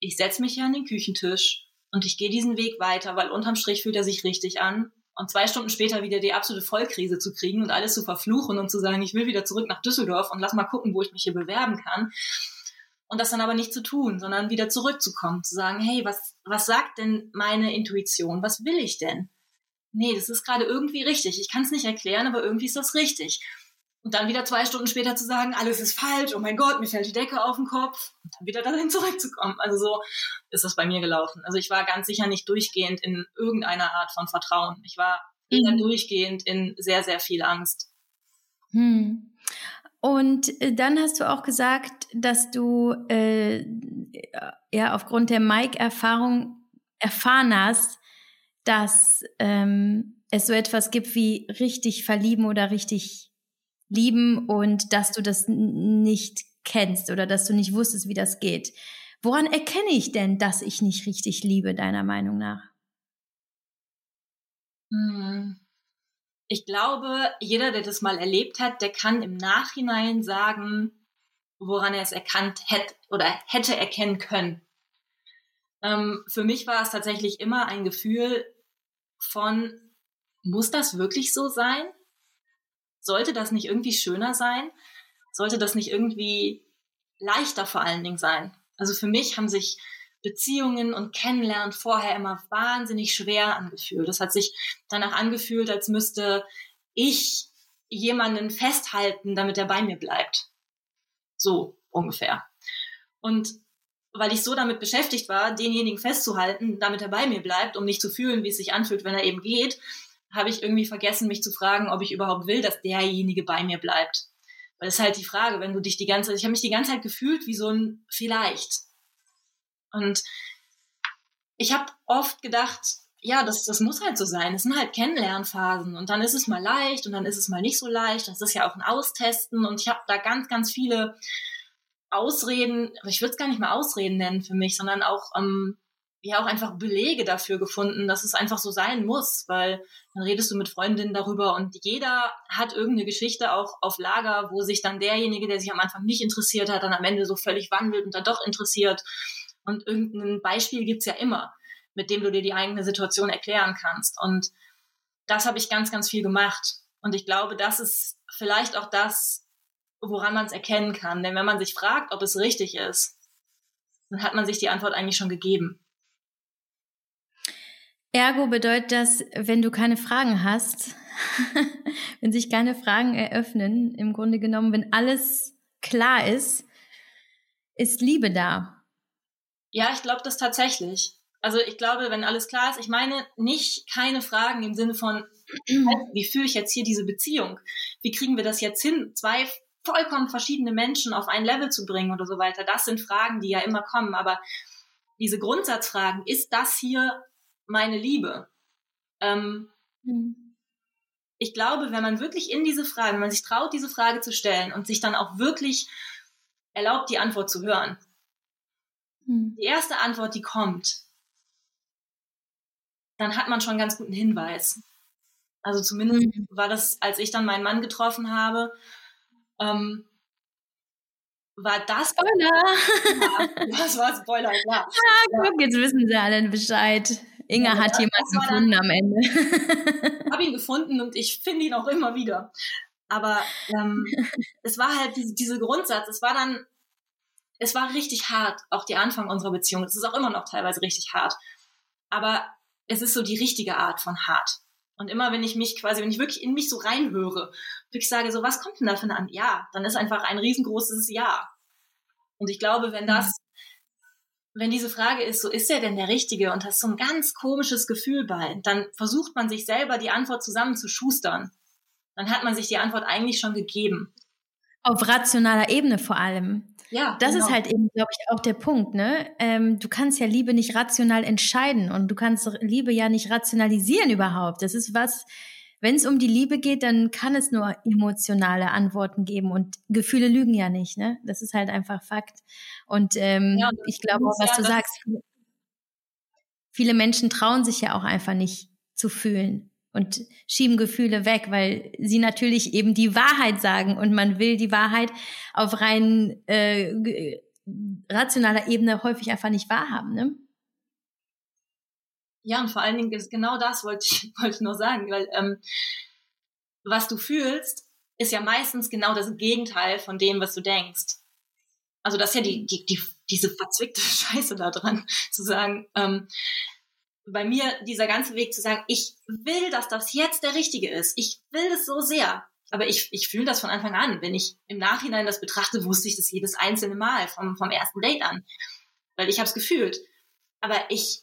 ich setze mich hier an den Küchentisch und ich gehe diesen Weg weiter, weil unterm Strich fühlt er sich richtig an. Und zwei Stunden später wieder die absolute Vollkrise zu kriegen und alles zu verfluchen und zu sagen, ich will wieder zurück nach Düsseldorf und lass mal gucken, wo ich mich hier bewerben kann und das dann aber nicht zu tun, sondern wieder zurückzukommen, zu sagen, hey, was, was sagt denn meine Intuition? Was will ich denn? Nee, das ist gerade irgendwie richtig. Ich kann es nicht erklären, aber irgendwie ist das richtig. Und dann wieder zwei Stunden später zu sagen, alles ist falsch, oh mein Gott, mir fällt die Decke auf den Kopf. Und dann wieder dahin zurückzukommen. Also so ist das bei mir gelaufen. Also ich war ganz sicher nicht durchgehend in irgendeiner Art von Vertrauen. Ich war mhm. durchgehend in sehr, sehr viel Angst. Hm. Und äh, dann hast du auch gesagt, dass du äh, ja aufgrund der Mike-Erfahrung erfahren hast, dass ähm, es so etwas gibt wie richtig verlieben oder richtig lieben und dass du das nicht kennst oder dass du nicht wusstest, wie das geht. Woran erkenne ich denn, dass ich nicht richtig liebe, deiner Meinung nach? Hm ich glaube, jeder, der das mal erlebt hat, der kann im Nachhinein sagen, woran er es erkannt hätte oder hätte erkennen können. Ähm, für mich war es tatsächlich immer ein Gefühl von, muss das wirklich so sein? Sollte das nicht irgendwie schöner sein? Sollte das nicht irgendwie leichter vor allen Dingen sein? Also für mich haben sich Beziehungen und Kennenlernen vorher immer wahnsinnig schwer angefühlt. Das hat sich danach angefühlt, als müsste ich jemanden festhalten, damit er bei mir bleibt. So ungefähr. Und weil ich so damit beschäftigt war, denjenigen festzuhalten, damit er bei mir bleibt, um nicht zu fühlen, wie es sich anfühlt, wenn er eben geht, habe ich irgendwie vergessen, mich zu fragen, ob ich überhaupt will, dass derjenige bei mir bleibt. Weil das ist halt die Frage, wenn du dich die ganze Zeit, ich habe mich die ganze Zeit gefühlt wie so ein vielleicht. Und ich habe oft gedacht, ja, das, das muss halt so sein. Es sind halt Kennenlernphasen und dann ist es mal leicht und dann ist es mal nicht so leicht. Das ist ja auch ein Austesten und ich habe da ganz, ganz viele Ausreden, aber ich würde es gar nicht mal Ausreden nennen für mich, sondern auch ähm, ja auch einfach Belege dafür gefunden, dass es einfach so sein muss, weil dann redest du mit Freundinnen darüber und jeder hat irgendeine Geschichte auch auf Lager, wo sich dann derjenige, der sich am Anfang nicht interessiert hat, dann am Ende so völlig wandelt und dann doch interessiert. Und irgendein Beispiel gibt's ja immer, mit dem du dir die eigene Situation erklären kannst. Und das habe ich ganz, ganz viel gemacht. Und ich glaube, das ist vielleicht auch das, woran man es erkennen kann. Denn wenn man sich fragt, ob es richtig ist, dann hat man sich die Antwort eigentlich schon gegeben. Ergo bedeutet das, wenn du keine Fragen hast, wenn sich keine Fragen eröffnen, im Grunde genommen, wenn alles klar ist, ist Liebe da. Ja, ich glaube das tatsächlich. Also ich glaube, wenn alles klar ist, ich meine nicht keine Fragen im Sinne von, wie führe ich jetzt hier diese Beziehung? Wie kriegen wir das jetzt hin, zwei vollkommen verschiedene Menschen auf ein Level zu bringen oder so weiter? Das sind Fragen, die ja immer kommen. Aber diese Grundsatzfragen, ist das hier meine Liebe? Ähm, mhm. Ich glaube, wenn man wirklich in diese Frage, wenn man sich traut, diese Frage zu stellen und sich dann auch wirklich erlaubt, die Antwort zu hören. Mhm. Die erste Antwort, die kommt, dann hat man schon einen ganz guten Hinweis. Also zumindest mhm. war das, als ich dann meinen Mann getroffen habe, ähm, war das Spoiler? Ja, das war Spoiler, klar. Ah, guck, jetzt wissen sie alle Bescheid. Inga ja, hat jemanden gefunden am Ende. Ich habe ihn gefunden und ich finde ihn auch immer wieder. Aber ähm, es war halt diese, diese Grundsatz, es war dann, es war richtig hart, auch die Anfang unserer Beziehung. Es ist auch immer noch teilweise richtig hart. Aber es ist so die richtige Art von hart. Und immer wenn ich mich quasi, wenn ich wirklich in mich so reinhöre, wirklich sage, so was kommt denn da für ein Ja, dann ist einfach ein riesengroßes Ja. Und ich glaube, wenn das wenn diese Frage ist, so ist er denn der Richtige und hast so ein ganz komisches Gefühl bei, dann versucht man sich selber die Antwort zusammenzuschustern. Dann hat man sich die Antwort eigentlich schon gegeben. Auf rationaler Ebene vor allem. Ja. Das genau. ist halt eben, glaube ich, auch der Punkt, ne? Ähm, du kannst ja Liebe nicht rational entscheiden und du kannst Liebe ja nicht rationalisieren überhaupt. Das ist was, wenn es um die Liebe geht, dann kann es nur emotionale Antworten geben und Gefühle lügen ja nicht, ne? Das ist halt einfach Fakt. Und ähm, ja, ich glaube auch, was ja, du sagst, viele Menschen trauen sich ja auch einfach nicht zu fühlen und schieben Gefühle weg, weil sie natürlich eben die Wahrheit sagen und man will die Wahrheit auf rein äh, rationaler Ebene häufig einfach nicht wahrhaben, ne? Ja, und vor allen Dingen ist genau das wollte ich, wollte ich nur sagen, weil ähm, was du fühlst, ist ja meistens genau das Gegenteil von dem, was du denkst. Also das ist ja die, die, die, diese verzwickte Scheiße da dran, zu sagen, ähm, bei mir dieser ganze Weg zu sagen, ich will, dass das jetzt der richtige ist. Ich will das so sehr. Aber ich, ich fühle das von Anfang an. Wenn ich im Nachhinein das betrachte, wusste ich das jedes einzelne Mal vom, vom ersten Date an. Weil ich habe es gefühlt. Aber ich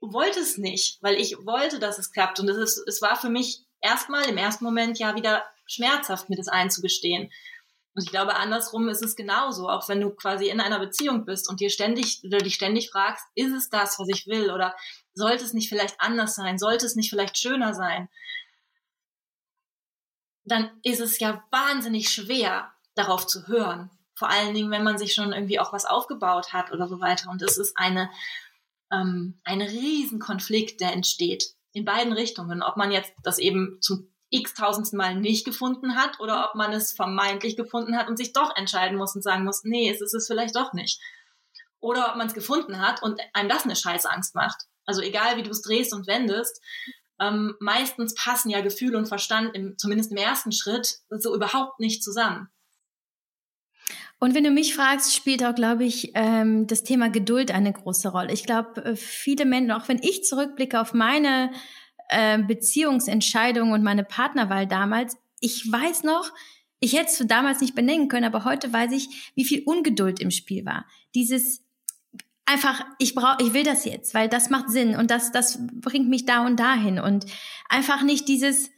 wollte es nicht, weil ich wollte, dass es klappt. Und es, ist, es war für mich erstmal im ersten Moment ja wieder schmerzhaft, mir das einzugestehen. Und ich glaube, andersrum ist es genauso, auch wenn du quasi in einer Beziehung bist und dir ständig oder dich ständig fragst, ist es das, was ich will? Oder sollte es nicht vielleicht anders sein? Sollte es nicht vielleicht schöner sein? Dann ist es ja wahnsinnig schwer, darauf zu hören. Vor allen Dingen, wenn man sich schon irgendwie auch was aufgebaut hat oder so weiter. Und es ist eine ähm, ein Riesenkonflikt, der entsteht. In beiden Richtungen. Ob man jetzt das eben zum x-tausendsten Mal nicht gefunden hat oder ob man es vermeintlich gefunden hat und sich doch entscheiden muss und sagen muss, nee, es ist es vielleicht doch nicht. Oder ob man es gefunden hat und einem das eine scheiß Angst macht. Also egal, wie du es drehst und wendest, ähm, meistens passen ja Gefühl und Verstand, im, zumindest im ersten Schritt, so überhaupt nicht zusammen. Und wenn du mich fragst, spielt auch, glaube ich, ähm, das Thema Geduld eine große Rolle. Ich glaube, äh, viele Menschen, auch wenn ich zurückblicke auf meine äh, Beziehungsentscheidung und meine Partnerwahl damals, ich weiß noch, ich hätte es damals nicht benennen können, aber heute weiß ich, wie viel Ungeduld im Spiel war. Dieses einfach, ich brauche, ich will das jetzt, weil das macht Sinn und das, das bringt mich da und dahin und einfach nicht dieses,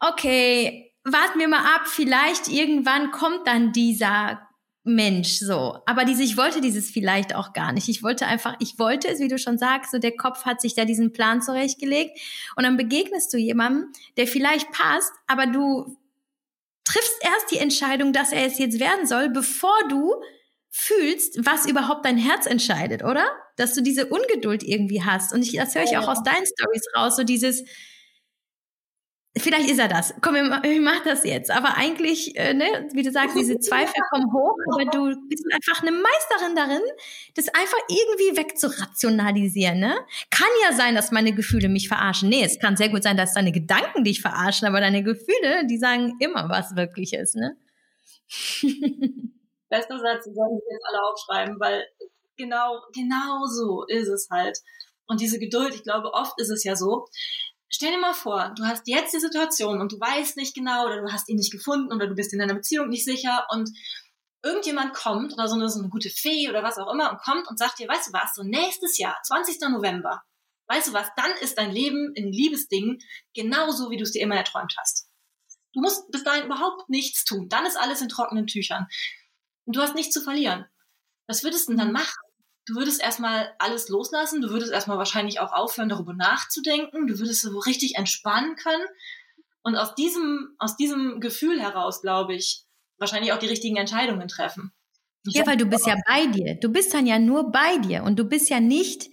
okay, warten wir mal ab, vielleicht irgendwann kommt dann dieser Mensch so. Aber diese, ich wollte dieses vielleicht auch gar nicht. Ich wollte einfach, ich wollte es, wie du schon sagst, so der Kopf hat sich da diesen Plan zurechtgelegt und dann begegnest du jemandem, der vielleicht passt, aber du triffst erst die Entscheidung, dass er es jetzt werden soll, bevor du fühlst, was überhaupt dein Herz entscheidet, oder? Dass du diese Ungeduld irgendwie hast. Und ich, das höre ich auch aus deinen Stories raus, so dieses, Vielleicht ist er das. Komm, ich mach das jetzt. Aber eigentlich, äh, ne, wie du sagst, diese Zweifel kommen hoch, aber du bist einfach eine Meisterin darin, das einfach irgendwie wegzurationalisieren. Ne? Kann ja sein, dass meine Gefühle mich verarschen. Nee, es kann sehr gut sein, dass deine Gedanken dich verarschen, aber deine Gefühle, die sagen immer was Wirkliches. Ne? Bester Satz, den sollen wir jetzt alle aufschreiben, weil genau, genau so ist es halt. Und diese Geduld, ich glaube, oft ist es ja so, stell dir mal vor, du hast jetzt die Situation und du weißt nicht genau oder du hast ihn nicht gefunden oder du bist in deiner Beziehung nicht sicher und irgendjemand kommt oder so eine, so eine gute Fee oder was auch immer und kommt und sagt dir, weißt du was, so nächstes Jahr, 20. November, weißt du was, dann ist dein Leben ein Liebesding genauso, wie du es dir immer erträumt hast. Du musst bis dahin überhaupt nichts tun. Dann ist alles in trockenen Tüchern. Und du hast nichts zu verlieren. Was würdest du denn dann machen? Du würdest erstmal alles loslassen, du würdest erstmal wahrscheinlich auch aufhören, darüber nachzudenken, du würdest so richtig entspannen können. Und aus diesem, aus diesem Gefühl heraus, glaube ich, wahrscheinlich auch die richtigen Entscheidungen treffen. Ja, weil du bist ja bei dir. Du bist dann ja nur bei dir und du bist ja nicht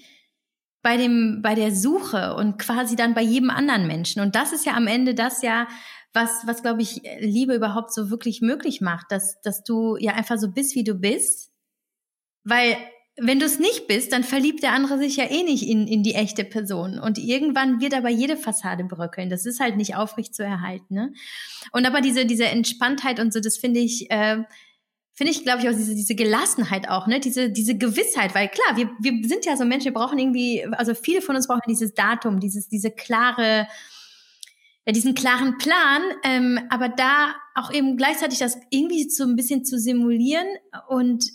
bei dem, bei der Suche und quasi dann bei jedem anderen Menschen. Und das ist ja am Ende das ja, was, was glaube ich, Liebe überhaupt so wirklich möglich macht, dass, dass du ja einfach so bist, wie du bist. Weil wenn du es nicht bist, dann verliebt der andere sich ja eh nicht in, in die echte Person. Und irgendwann wird aber jede Fassade bröckeln. Das ist halt nicht aufrecht zu erhalten. Ne? Und aber diese, diese Entspanntheit und so, das finde ich, äh, finde ich, glaube ich, auch diese, diese Gelassenheit auch, ne? Diese, diese Gewissheit, weil klar, wir, wir sind ja so Menschen, wir brauchen irgendwie, also viele von uns brauchen dieses Datum, dieses, diese klare, ja, diesen klaren Plan, ähm, aber da auch eben gleichzeitig das irgendwie so ein bisschen zu simulieren und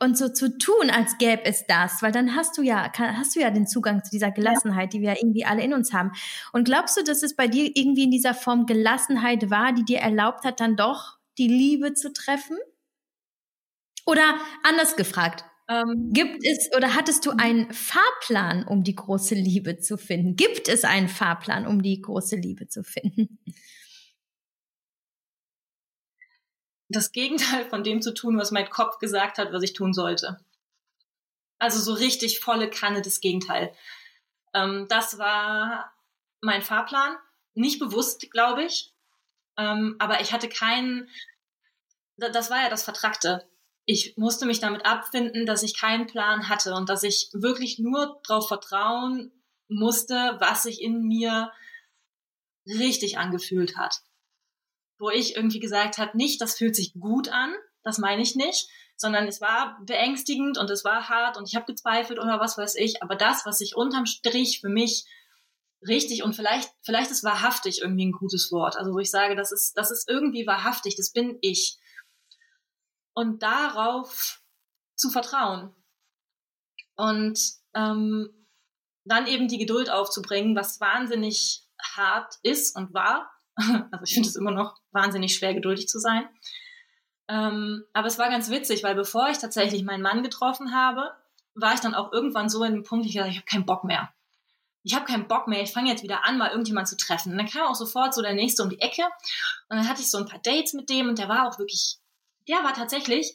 und so zu tun, als gäbe es das, weil dann hast du ja, hast du ja den Zugang zu dieser Gelassenheit, die wir ja irgendwie alle in uns haben. Und glaubst du, dass es bei dir irgendwie in dieser Form Gelassenheit war, die dir erlaubt hat, dann doch die Liebe zu treffen? Oder anders gefragt, ähm, gibt es oder hattest du einen Fahrplan, um die große Liebe zu finden? Gibt es einen Fahrplan, um die große Liebe zu finden? Das Gegenteil von dem zu tun, was mein Kopf gesagt hat, was ich tun sollte. Also so richtig volle Kanne das Gegenteil. Ähm, das war mein Fahrplan. Nicht bewusst, glaube ich. Ähm, aber ich hatte keinen, das war ja das Vertrackte. Ich musste mich damit abfinden, dass ich keinen Plan hatte und dass ich wirklich nur darauf vertrauen musste, was sich in mir richtig angefühlt hat wo ich irgendwie gesagt habe, nicht, das fühlt sich gut an, das meine ich nicht, sondern es war beängstigend und es war hart und ich habe gezweifelt oder was weiß ich, aber das, was sich unterm Strich für mich richtig und vielleicht, vielleicht ist wahrhaftig irgendwie ein gutes Wort, also wo ich sage, das ist, das ist irgendwie wahrhaftig, das bin ich. Und darauf zu vertrauen. Und ähm, dann eben die Geduld aufzubringen, was wahnsinnig hart ist und war, Also ich finde es immer noch wahnsinnig schwer, geduldig zu sein. Ähm, aber es war ganz witzig, weil bevor ich tatsächlich meinen Mann getroffen habe, war ich dann auch irgendwann so in dem Punkt, ich dachte, ich habe keinen Bock mehr. Ich habe keinen Bock mehr, ich fange jetzt wieder an, mal irgendjemand zu treffen. Und dann kam auch sofort so der Nächste um die Ecke. Und dann hatte ich so ein paar Dates mit dem und der war auch wirklich, der war tatsächlich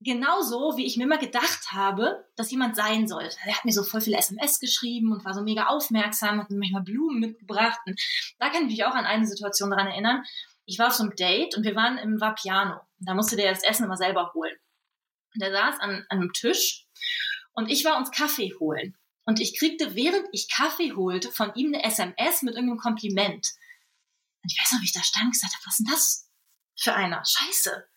genauso, wie ich mir immer gedacht habe, dass jemand sein sollte. Er hat mir so voll viele SMS geschrieben und war so mega aufmerksam, hat mir manchmal Blumen mitgebracht. Und da kann ich mich auch an eine Situation daran erinnern. Ich war auf so einem Date und wir waren im Vapiano. Da musste der das Essen immer selber holen. Und der saß an, an einem Tisch und ich war uns Kaffee holen. Und ich kriegte, während ich Kaffee holte, von ihm eine SMS mit irgendeinem Kompliment. Und ich weiß noch, wie ich da stand und gesagt habe, was ist denn das für einer? Scheiße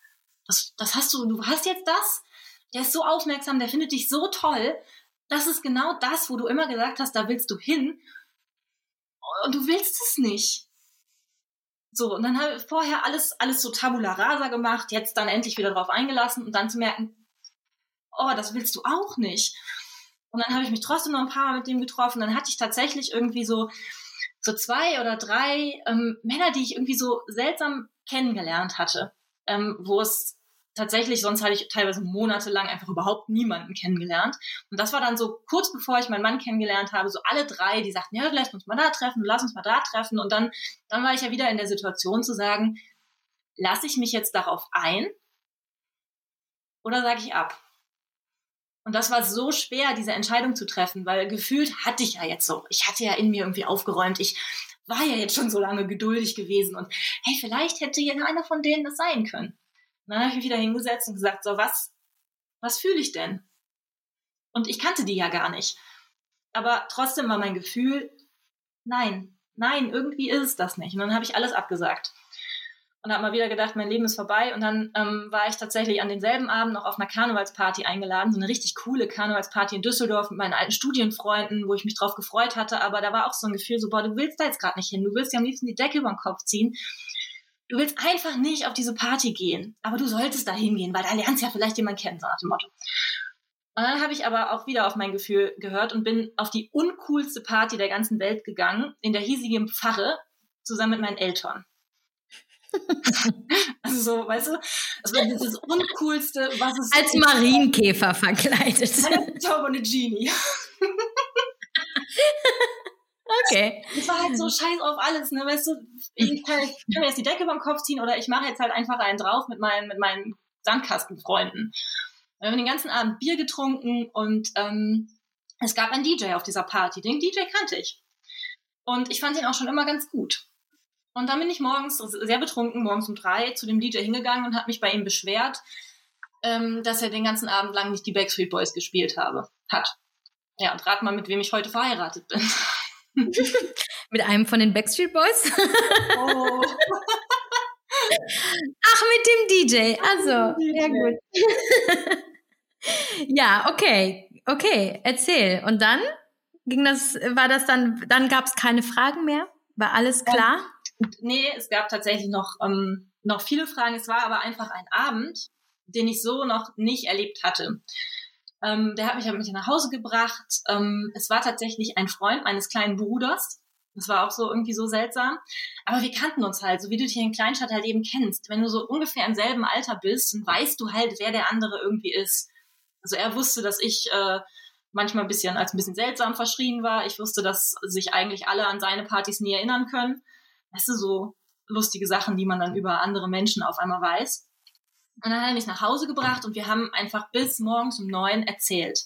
das, das hast du, du hast jetzt das, der ist so aufmerksam, der findet dich so toll. Das ist genau das, wo du immer gesagt hast, da willst du hin. Und du willst es nicht. So, und dann habe ich vorher alles, alles so tabula rasa gemacht, jetzt dann endlich wieder drauf eingelassen und dann zu merken, oh, das willst du auch nicht. Und dann habe ich mich trotzdem noch ein paar Mal mit dem getroffen. Dann hatte ich tatsächlich irgendwie so, so zwei oder drei ähm, Männer, die ich irgendwie so seltsam kennengelernt hatte, ähm, wo es tatsächlich, sonst hatte ich teilweise monatelang einfach überhaupt niemanden kennengelernt. Und das war dann so kurz bevor ich meinen Mann kennengelernt habe, so alle drei, die sagten, ja, lass uns mal da treffen, lass uns mal da treffen. Und dann, dann war ich ja wieder in der Situation zu sagen, lasse ich mich jetzt darauf ein oder sage ich ab? Und das war so schwer, diese Entscheidung zu treffen, weil gefühlt hatte ich ja jetzt so, ich hatte ja in mir irgendwie aufgeräumt, ich war ja jetzt schon so lange geduldig gewesen und hey, vielleicht hätte ja einer von denen das sein können. Und dann habe ich mich wieder hingesetzt und gesagt, so was, was fühle ich denn? Und ich kannte die ja gar nicht. Aber trotzdem war mein Gefühl, nein, nein, irgendwie ist es das nicht. Und dann habe ich alles abgesagt und habe mal wieder gedacht, mein Leben ist vorbei. Und dann ähm, war ich tatsächlich an denselben Abend noch auf einer Karnevalsparty eingeladen, so eine richtig coole Karnevalsparty in Düsseldorf mit meinen alten Studienfreunden, wo ich mich drauf gefreut hatte. Aber da war auch so ein Gefühl, so, boah, du willst da jetzt gerade nicht hin. Du willst ja am liebsten die Decke über den Kopf ziehen. Du willst einfach nicht auf diese Party gehen, aber du solltest da hingehen, weil da lernst ja vielleicht jemanden kennen, so nach dem Motto. Und dann habe ich aber auch wieder auf mein Gefühl gehört und bin auf die uncoolste Party der ganzen Welt gegangen, in der hiesigen Pfarre, zusammen mit meinen Eltern. also so, weißt du, also das ist das Uncoolste, was es Als Marienkäfer verkleidet. Taube und eine Genie. okay. Das war halt so scheiß auf alles, ne, weißt du, ich kann, ich kann jetzt die Decke beim Kopf ziehen oder ich mache jetzt halt einfach einen drauf mit meinen, mit meinen Sandkastenfreunden. Wir haben den ganzen Abend Bier getrunken und ähm, es gab einen DJ auf dieser Party. Den DJ kannte ich. Und ich fand ihn auch schon immer ganz gut. Und dann bin ich morgens sehr betrunken, morgens um drei, zu dem DJ hingegangen und habe mich bei ihm beschwert, ähm, dass er den ganzen Abend lang nicht die Backstreet Boys gespielt habe, hat. Ja, und rat mal, mit wem ich heute verheiratet bin. mit einem von den Backstreet Boys? oh. Ach, mit dem DJ. Also, ja gut. ja, okay. Okay, erzähl. Und dann ging das, war das dann, dann gab es keine Fragen mehr? War alles klar? Nee, es gab tatsächlich noch, ähm, noch viele Fragen. Es war aber einfach ein Abend, den ich so noch nicht erlebt hatte. Ähm, der hat mich, hat mich nach Hause gebracht. Ähm, es war tatsächlich ein Freund meines kleinen Bruders. Das war auch so irgendwie so seltsam. Aber wir kannten uns halt, so wie du dich in Kleinstadt halt eben kennst. Wenn du so ungefähr im selben Alter bist, dann weißt du halt, wer der andere irgendwie ist. Also er wusste, dass ich äh, manchmal ein bisschen als ein bisschen seltsam verschrien war. Ich wusste, dass sich eigentlich alle an seine Partys nie erinnern können weißt du, so lustige Sachen, die man dann über andere Menschen auf einmal weiß. Und dann hat er mich nach Hause gebracht und wir haben einfach bis morgens um neun erzählt.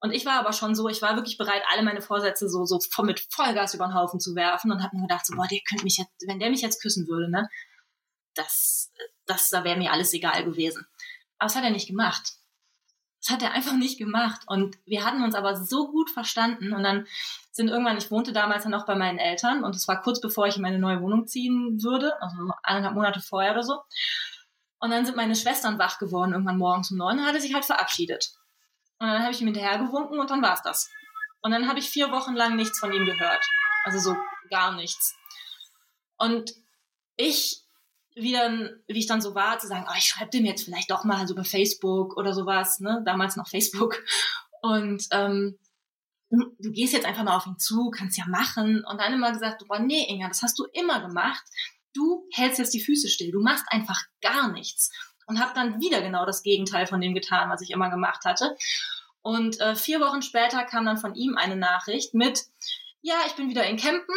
Und ich war aber schon so, ich war wirklich bereit, alle meine Vorsätze so, so mit Vollgas über den Haufen zu werfen und habe mir gedacht, so, boah, der könnte mich jetzt, wenn der mich jetzt küssen würde, ne, das, das, da wäre mir alles egal gewesen. Aber das hat er nicht gemacht. Das hat er einfach nicht gemacht. Und wir hatten uns aber so gut verstanden. Und dann sind irgendwann, ich wohnte damals dann auch bei meinen Eltern und es war kurz bevor ich in meine neue Wohnung ziehen würde, also eineinhalb Monate vorher oder so. Und dann sind meine Schwestern wach geworden, irgendwann morgens um neun, und hat er sich halt verabschiedet. Und dann habe ich ihm hinterher gewunken und dann war's das. Und dann habe ich vier Wochen lang nichts von ihm gehört. Also so gar nichts. Und ich wie dann, wie ich dann so war, zu sagen, oh, ich schreibe dem jetzt vielleicht doch mal so über Facebook oder sowas, ne? Damals noch Facebook. Und ähm, du, gehst jetzt einfach mal auf ihn zu, kannst ja machen. Und dann immer gesagt, boah, nee, Inga, das hast du immer gemacht. Du hältst jetzt die Füße still, du machst einfach gar nichts. Und habe dann wieder genau das Gegenteil von dem getan, was ich immer gemacht hatte. Und äh, vier Wochen später kam dann von ihm eine Nachricht mit, ja, ich bin wieder in Campen,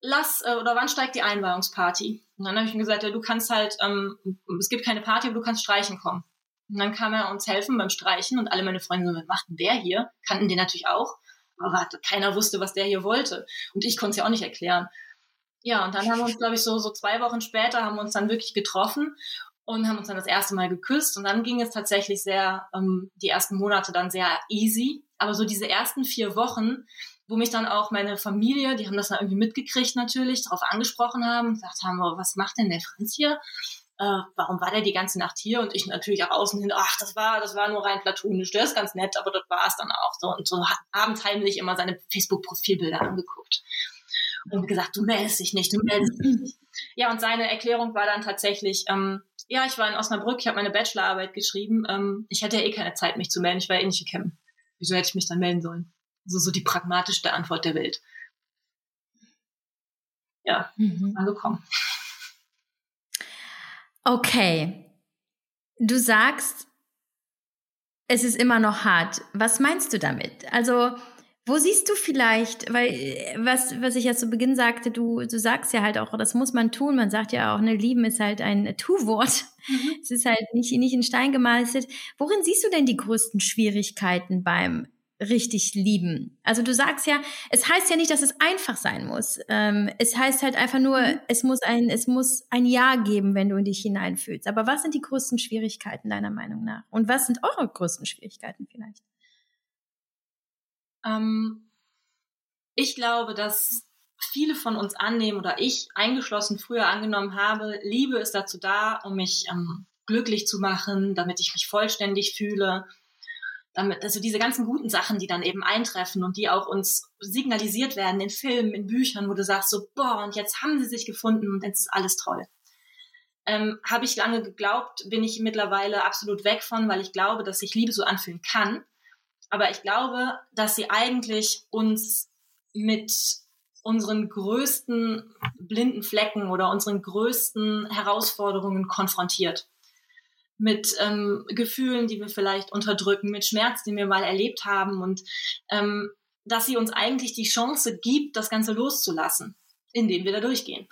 lass, äh, oder wann steigt die Einweihungsparty? Und dann habe ich ihm gesagt, ja, du kannst halt, ähm, es gibt keine Party, aber du kannst streichen kommen. Und dann kam er uns helfen beim Streichen und alle meine Freunde so, was macht denn der hier? Kannten den natürlich auch. Aber keiner wusste, was der hier wollte. Und ich konnte es ja auch nicht erklären. Ja, und dann haben wir uns, glaube ich, so, so zwei Wochen später haben wir uns dann wirklich getroffen und haben uns dann das erste Mal geküsst. Und dann ging es tatsächlich sehr, ähm, die ersten Monate dann sehr easy. Aber so diese ersten vier Wochen, wo mich dann auch meine Familie, die haben das dann irgendwie mitgekriegt natürlich, darauf angesprochen haben, gesagt haben, oh, was macht denn der Franz hier? äh, warum war der die ganze Nacht hier? Und ich natürlich auch außen hin, ach, das war, das war nur rein platonisch, der ist ganz nett, aber das war es dann auch so. Und so hat abends heimlich immer seine Facebook-Profilbilder angeguckt. Und gesagt, du meldest dich nicht, du meldest dich nicht. Ja, und seine Erklärung war dann tatsächlich, ähm, ja, ich war in Osnabrück, ich habe meine Bachelorarbeit geschrieben, ähm, ich hatte ja eh keine Zeit, mich zu melden, ich war eh nicht gekämmt. Wieso hätte ich mich dann melden sollen? Also so die pragmatischste Antwort der Welt. Ja, mhm. angekommen. Okay. Du sagst, es ist immer noch hart. Was meinst du damit? Also, wo siehst du vielleicht, weil was, was ich ja zu Beginn sagte, du, du sagst ja halt auch, das muss man tun. Man sagt ja auch, ne, lieben ist halt ein Tu-Wort. Mhm. Es ist halt nicht, nicht in Stein gemeißelt. Worin siehst du denn die größten Schwierigkeiten beim richtig lieben. Also du sagst ja, es heißt ja nicht, dass es einfach sein muss. Ähm, es heißt halt einfach nur, mhm. es muss ein, es muss ein Ja geben, wenn du in dich hineinfühlst. Aber was sind die größten Schwierigkeiten deiner Meinung nach? Und was sind eure größten Schwierigkeiten vielleicht? Ähm, ich glaube, dass viele von uns annehmen oder ich eingeschlossen früher angenommen habe, Liebe ist dazu da, um mich ähm, glücklich zu machen, damit ich mich vollständig fühle, damit, also diese ganzen guten Sachen, die dann eben eintreffen und die auch uns signalisiert werden in Filmen, in Büchern, wo du sagst so, boah, und jetzt haben sie sich gefunden und jetzt ist alles toll. Ähm, Habe ich lange geglaubt, bin ich mittlerweile absolut weg von, weil ich glaube, dass sich Liebe so anfühlen kann. Aber ich glaube, dass sie eigentlich uns mit unseren größten blinden Flecken oder unseren größten Herausforderungen konfrontiert mit ähm, Gefühlen, die wir vielleicht unterdrücken, mit Schmerz, den wir mal erlebt haben und ähm, dass sie uns eigentlich die Chance gibt, das Ganze loszulassen, indem wir da durchgehen.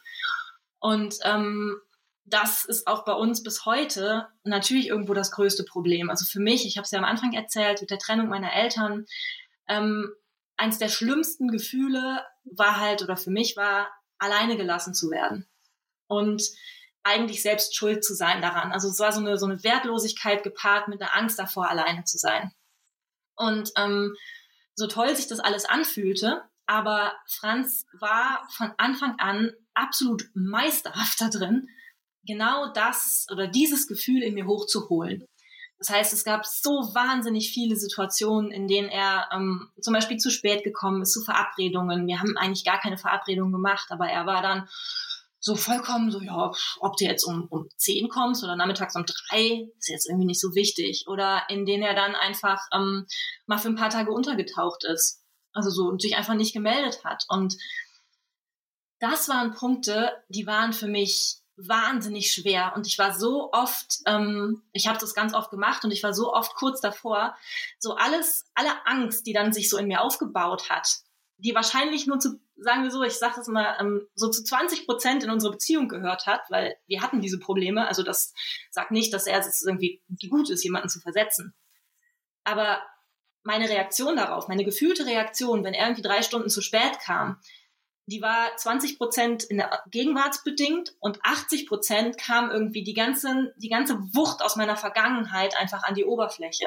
Und ähm, das ist auch bei uns bis heute natürlich irgendwo das größte Problem. Also für mich, ich habe es ja am Anfang erzählt, mit der Trennung meiner Eltern, ähm, eins der schlimmsten Gefühle war halt, oder für mich war, alleine gelassen zu werden. Und eigentlich selbst schuld zu sein daran. Also es war so eine, so eine Wertlosigkeit gepaart mit einer Angst davor, alleine zu sein. Und ähm, so toll sich das alles anfühlte, aber Franz war von Anfang an absolut meisterhaft da drin, genau das oder dieses Gefühl in mir hochzuholen. Das heißt, es gab so wahnsinnig viele Situationen, in denen er ähm, zum Beispiel zu spät gekommen ist zu Verabredungen. Wir haben eigentlich gar keine Verabredung gemacht, aber er war dann so vollkommen so, ja, ob du jetzt um, um zehn kommst oder nachmittags um drei, ist jetzt irgendwie nicht so wichtig. Oder in denen er dann einfach ähm, mal für ein paar Tage untergetaucht ist. Also so und sich einfach nicht gemeldet hat. Und das waren Punkte, die waren für mich wahnsinnig schwer. Und ich war so oft, ähm, ich habe das ganz oft gemacht und ich war so oft kurz davor, so alles, alle Angst, die dann sich so in mir aufgebaut hat, die wahrscheinlich nur zu, sagen wir so, ich sage das mal, ähm, so zu 20 Prozent in unsere Beziehung gehört hat, weil wir hatten diese Probleme. Also das sagt nicht, dass er es irgendwie gut ist, jemanden zu versetzen. Aber meine Reaktion darauf, meine gefühlte Reaktion, wenn er irgendwie drei Stunden zu spät kam, die war 20 Prozent in der Gegenwartsbedingt und 80 Prozent kam irgendwie die ganze, die ganze Wucht aus meiner Vergangenheit einfach an die Oberfläche.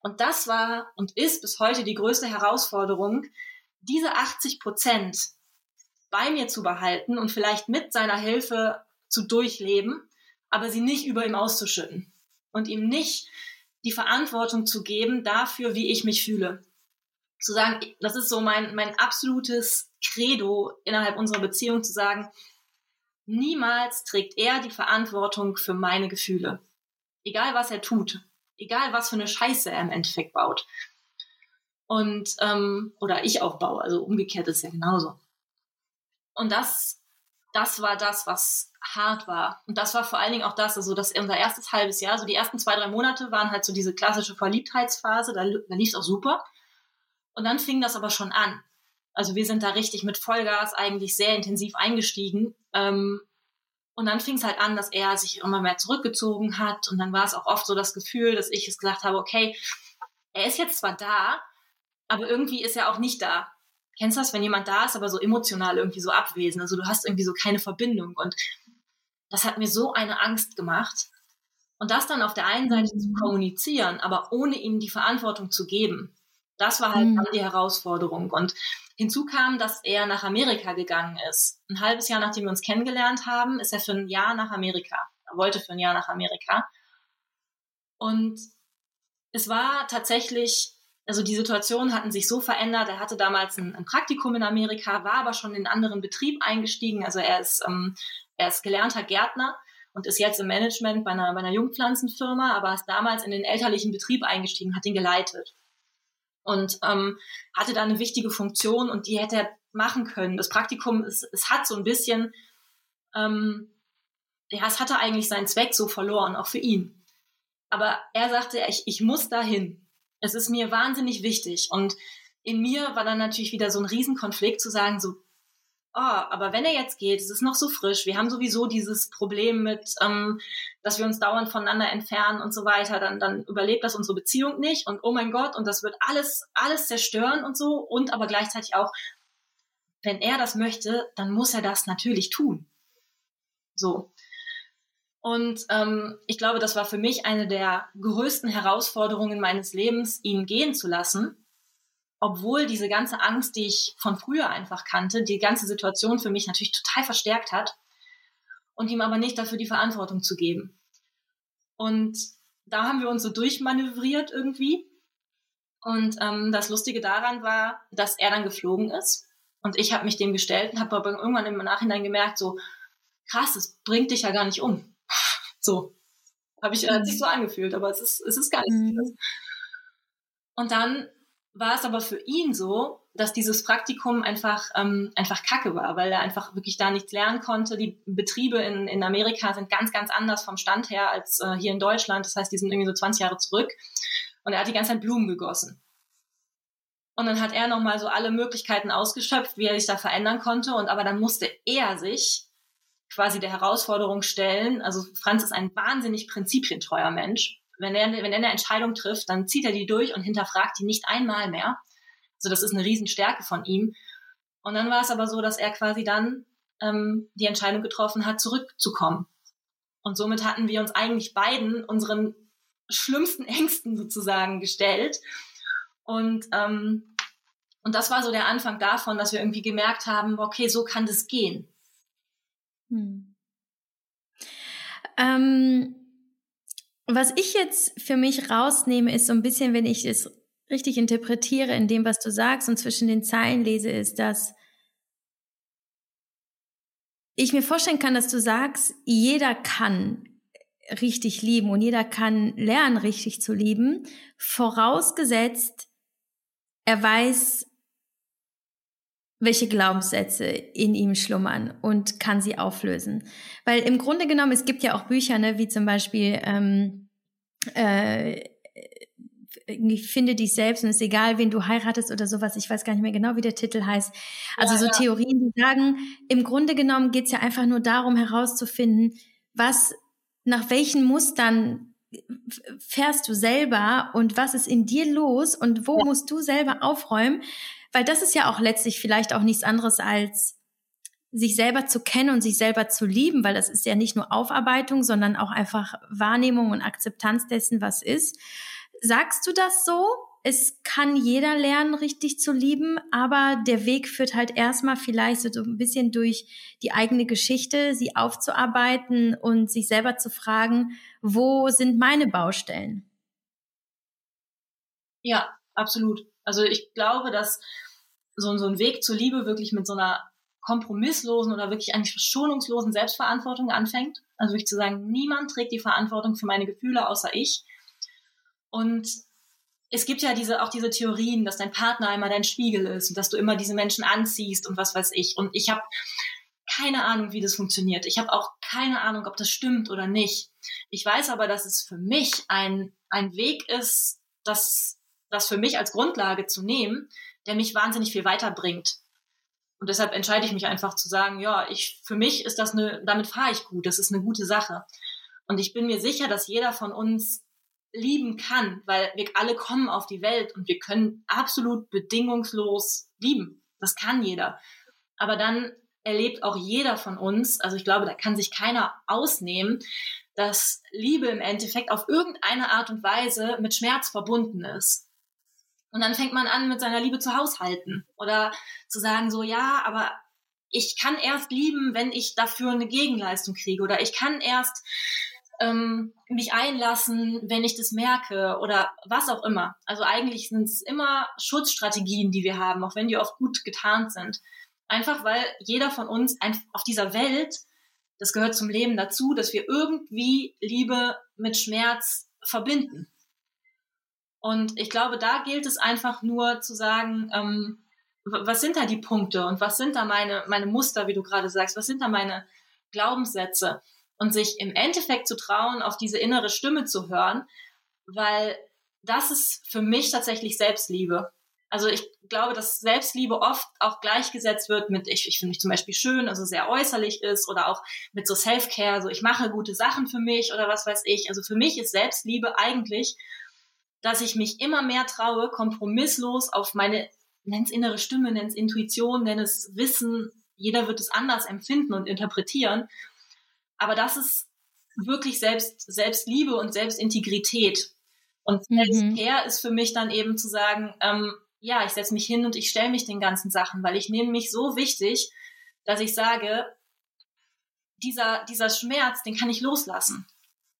Und das war und ist bis heute die größte Herausforderung, diese 80 Prozent bei mir zu behalten und vielleicht mit seiner Hilfe zu durchleben, aber sie nicht über ihm auszuschütten und ihm nicht die Verantwortung zu geben dafür, wie ich mich fühle. Zu sagen, das ist so mein, mein absolutes Credo innerhalb unserer Beziehung, zu sagen, niemals trägt er die Verantwortung für meine Gefühle. Egal was er tut, egal was für eine Scheiße er im Endeffekt baut und ähm, oder ich auch baue. Also umgekehrt ist ja genauso. Und das, das war das, was hart war. Und das war vor allen Dingen auch das, also das unser erstes halbes Jahr, so die ersten zwei, drei Monate waren halt so diese klassische Verliebtheitsphase, da, da lief es auch super. Und dann fing das aber schon an. Also wir sind da richtig mit Vollgas eigentlich sehr intensiv eingestiegen. Ähm, und dann fing es halt an, dass er sich immer mehr zurückgezogen hat. Und dann war es auch oft so das Gefühl, dass ich es gesagt habe, okay, er ist jetzt zwar da, aber irgendwie ist er auch nicht da. Kennst du das, wenn jemand da ist, aber so emotional irgendwie so abwesend? Also du hast irgendwie so keine Verbindung. Und das hat mir so eine Angst gemacht. Und das dann auf der einen Seite zu mhm. kommunizieren, aber ohne ihm die Verantwortung zu geben, das war halt mhm. dann die Herausforderung. Und hinzu kam, dass er nach Amerika gegangen ist. Ein halbes Jahr nachdem wir uns kennengelernt haben, ist er für ein Jahr nach Amerika. wollte für ein Jahr nach Amerika. Und es war tatsächlich, also die Situationen hatten sich so verändert. Er hatte damals ein, ein Praktikum in Amerika, war aber schon in einen anderen Betrieb eingestiegen. Also er ist, ähm, er ist gelernter Gärtner und ist jetzt im Management bei einer, bei einer Jungpflanzenfirma, aber ist damals in den elterlichen Betrieb eingestiegen, hat ihn geleitet und ähm, hatte da eine wichtige Funktion und die hätte er machen können. Das Praktikum, es, es hat so ein bisschen, ähm, ja, es hatte eigentlich seinen Zweck so verloren, auch für ihn. Aber er sagte, ich, ich muss dahin. Es ist mir wahnsinnig wichtig. Und in mir war dann natürlich wieder so ein Riesenkonflikt zu sagen, so, oh, aber wenn er jetzt geht, es ist noch so frisch, wir haben sowieso dieses Problem mit, ähm, dass wir uns dauernd voneinander entfernen und so weiter, dann, dann überlebt das unsere Beziehung nicht und oh mein Gott, und das wird alles, alles zerstören und so und aber gleichzeitig auch, wenn er das möchte, dann muss er das natürlich tun. So. Und ähm, ich glaube, das war für mich eine der größten Herausforderungen meines Lebens, ihn gehen zu lassen, obwohl diese ganze Angst, die ich von früher einfach kannte, die ganze Situation für mich natürlich total verstärkt hat und ihm aber nicht dafür die Verantwortung zu geben. Und da haben wir uns so durchmanövriert irgendwie. Und ähm, das Lustige daran war, dass er dann geflogen ist und ich habe mich dem gestellt und habe aber irgendwann im Nachhinein gemerkt, so krass, es bringt dich ja gar nicht um. So habe ich hat sich so angefühlt, aber es ist es ist gar nicht mhm. Und dann war es aber für ihn so, dass dieses Praktikum einfach, ähm, einfach kacke war, weil er einfach wirklich da nichts lernen konnte. Die Betriebe in, in Amerika sind ganz, ganz anders vom Stand her als äh, hier in Deutschland. Das heißt, die sind irgendwie so 20 Jahre zurück. Und er hat die ganze Zeit Blumen gegossen. Und dann hat er nochmal so alle Möglichkeiten ausgeschöpft, wie er sich da verändern konnte. Und aber dann musste er sich quasi der Herausforderung stellen. Also Franz ist ein wahnsinnig prinzipientreuer Mensch wenn er, wenn er eine Entscheidung trifft, dann zieht er die durch und hinterfragt die nicht einmal mehr. Also das ist eine Riesenstärke von ihm. Und dann war es aber so, dass er quasi dann ähm, die Entscheidung getroffen hat, zurückzukommen. Und somit hatten wir uns eigentlich beiden unseren schlimmsten Ängsten sozusagen gestellt. Und, ähm, und das war so der Anfang davon, dass wir irgendwie gemerkt haben, okay, so kann das gehen. Hm. Ähm was ich jetzt für mich rausnehme, ist so ein bisschen, wenn ich es richtig interpretiere in dem, was du sagst und zwischen den Zeilen lese, ist, dass ich mir vorstellen kann, dass du sagst, jeder kann richtig lieben und jeder kann lernen, richtig zu lieben, vorausgesetzt, er weiß, welche Glaubenssätze in ihm schlummern und kann sie auflösen. Weil im Grunde genommen, es gibt ja auch Bücher, ne, wie zum Beispiel ähm, äh, ich finde dich selbst und es ist egal, wen du heiratest oder sowas. Ich weiß gar nicht mehr genau, wie der Titel heißt. Also ja, so ja. Theorien, die sagen, im Grunde genommen geht es ja einfach nur darum, herauszufinden, was, nach welchen Mustern fährst du selber und was ist in dir los und wo ja. musst du selber aufräumen, weil das ist ja auch letztlich vielleicht auch nichts anderes als sich selber zu kennen und sich selber zu lieben, weil das ist ja nicht nur Aufarbeitung, sondern auch einfach Wahrnehmung und Akzeptanz dessen, was ist. Sagst du das so? Es kann jeder lernen, richtig zu lieben, aber der Weg führt halt erstmal vielleicht so ein bisschen durch die eigene Geschichte, sie aufzuarbeiten und sich selber zu fragen, wo sind meine Baustellen? Ja, absolut. Also ich glaube, dass so, so ein Weg zur Liebe wirklich mit so einer kompromisslosen oder wirklich eigentlich verschonungslosen Selbstverantwortung anfängt. Also wirklich zu sagen, niemand trägt die Verantwortung für meine Gefühle außer ich. Und es gibt ja diese, auch diese Theorien, dass dein Partner immer dein Spiegel ist und dass du immer diese Menschen anziehst und was weiß ich. Und ich habe keine Ahnung, wie das funktioniert. Ich habe auch keine Ahnung, ob das stimmt oder nicht. Ich weiß aber, dass es für mich ein, ein Weg ist, das, das für mich als Grundlage zu nehmen, der mich wahnsinnig viel weiterbringt. Und deshalb entscheide ich mich einfach zu sagen, ja, ich, für mich ist das eine, damit fahre ich gut, das ist eine gute Sache. Und ich bin mir sicher, dass jeder von uns lieben kann, weil wir alle kommen auf die Welt und wir können absolut bedingungslos lieben. Das kann jeder. Aber dann erlebt auch jeder von uns, also ich glaube, da kann sich keiner ausnehmen, dass Liebe im Endeffekt auf irgendeine Art und Weise mit Schmerz verbunden ist. Und dann fängt man an, mit seiner Liebe zu haushalten oder zu sagen so, ja, aber ich kann erst lieben, wenn ich dafür eine Gegenleistung kriege oder ich kann erst ähm, mich einlassen, wenn ich das merke oder was auch immer. Also eigentlich sind es immer Schutzstrategien, die wir haben, auch wenn die oft gut getarnt sind. Einfach weil jeder von uns auf dieser Welt, das gehört zum Leben dazu, dass wir irgendwie Liebe mit Schmerz verbinden. Und ich glaube, da gilt es einfach nur zu sagen, ähm, was sind da die Punkte und was sind da meine, meine Muster, wie du gerade sagst, was sind da meine Glaubenssätze? und sich im Endeffekt zu trauen, auf diese innere Stimme zu hören, weil das ist für mich tatsächlich Selbstliebe. Also ich glaube, dass Selbstliebe oft auch gleichgesetzt wird mit, ich, ich finde mich zum Beispiel schön, also sehr äußerlich ist oder auch mit so Self-Care, so ich mache gute Sachen für mich oder was weiß ich. Also für mich ist Selbstliebe eigentlich, dass ich mich immer mehr traue, kompromisslos auf meine, nenn's innere Stimme, nenn's Intuition, nenn es Wissen, jeder wird es anders empfinden und interpretieren, aber das ist wirklich selbst, Selbstliebe und Selbstintegrität. Und mhm. Selbstcare ist für mich dann eben zu sagen, ähm, ja, ich setze mich hin und ich stelle mich den ganzen Sachen, weil ich nehme mich so wichtig, dass ich sage, dieser, dieser Schmerz, den kann ich loslassen.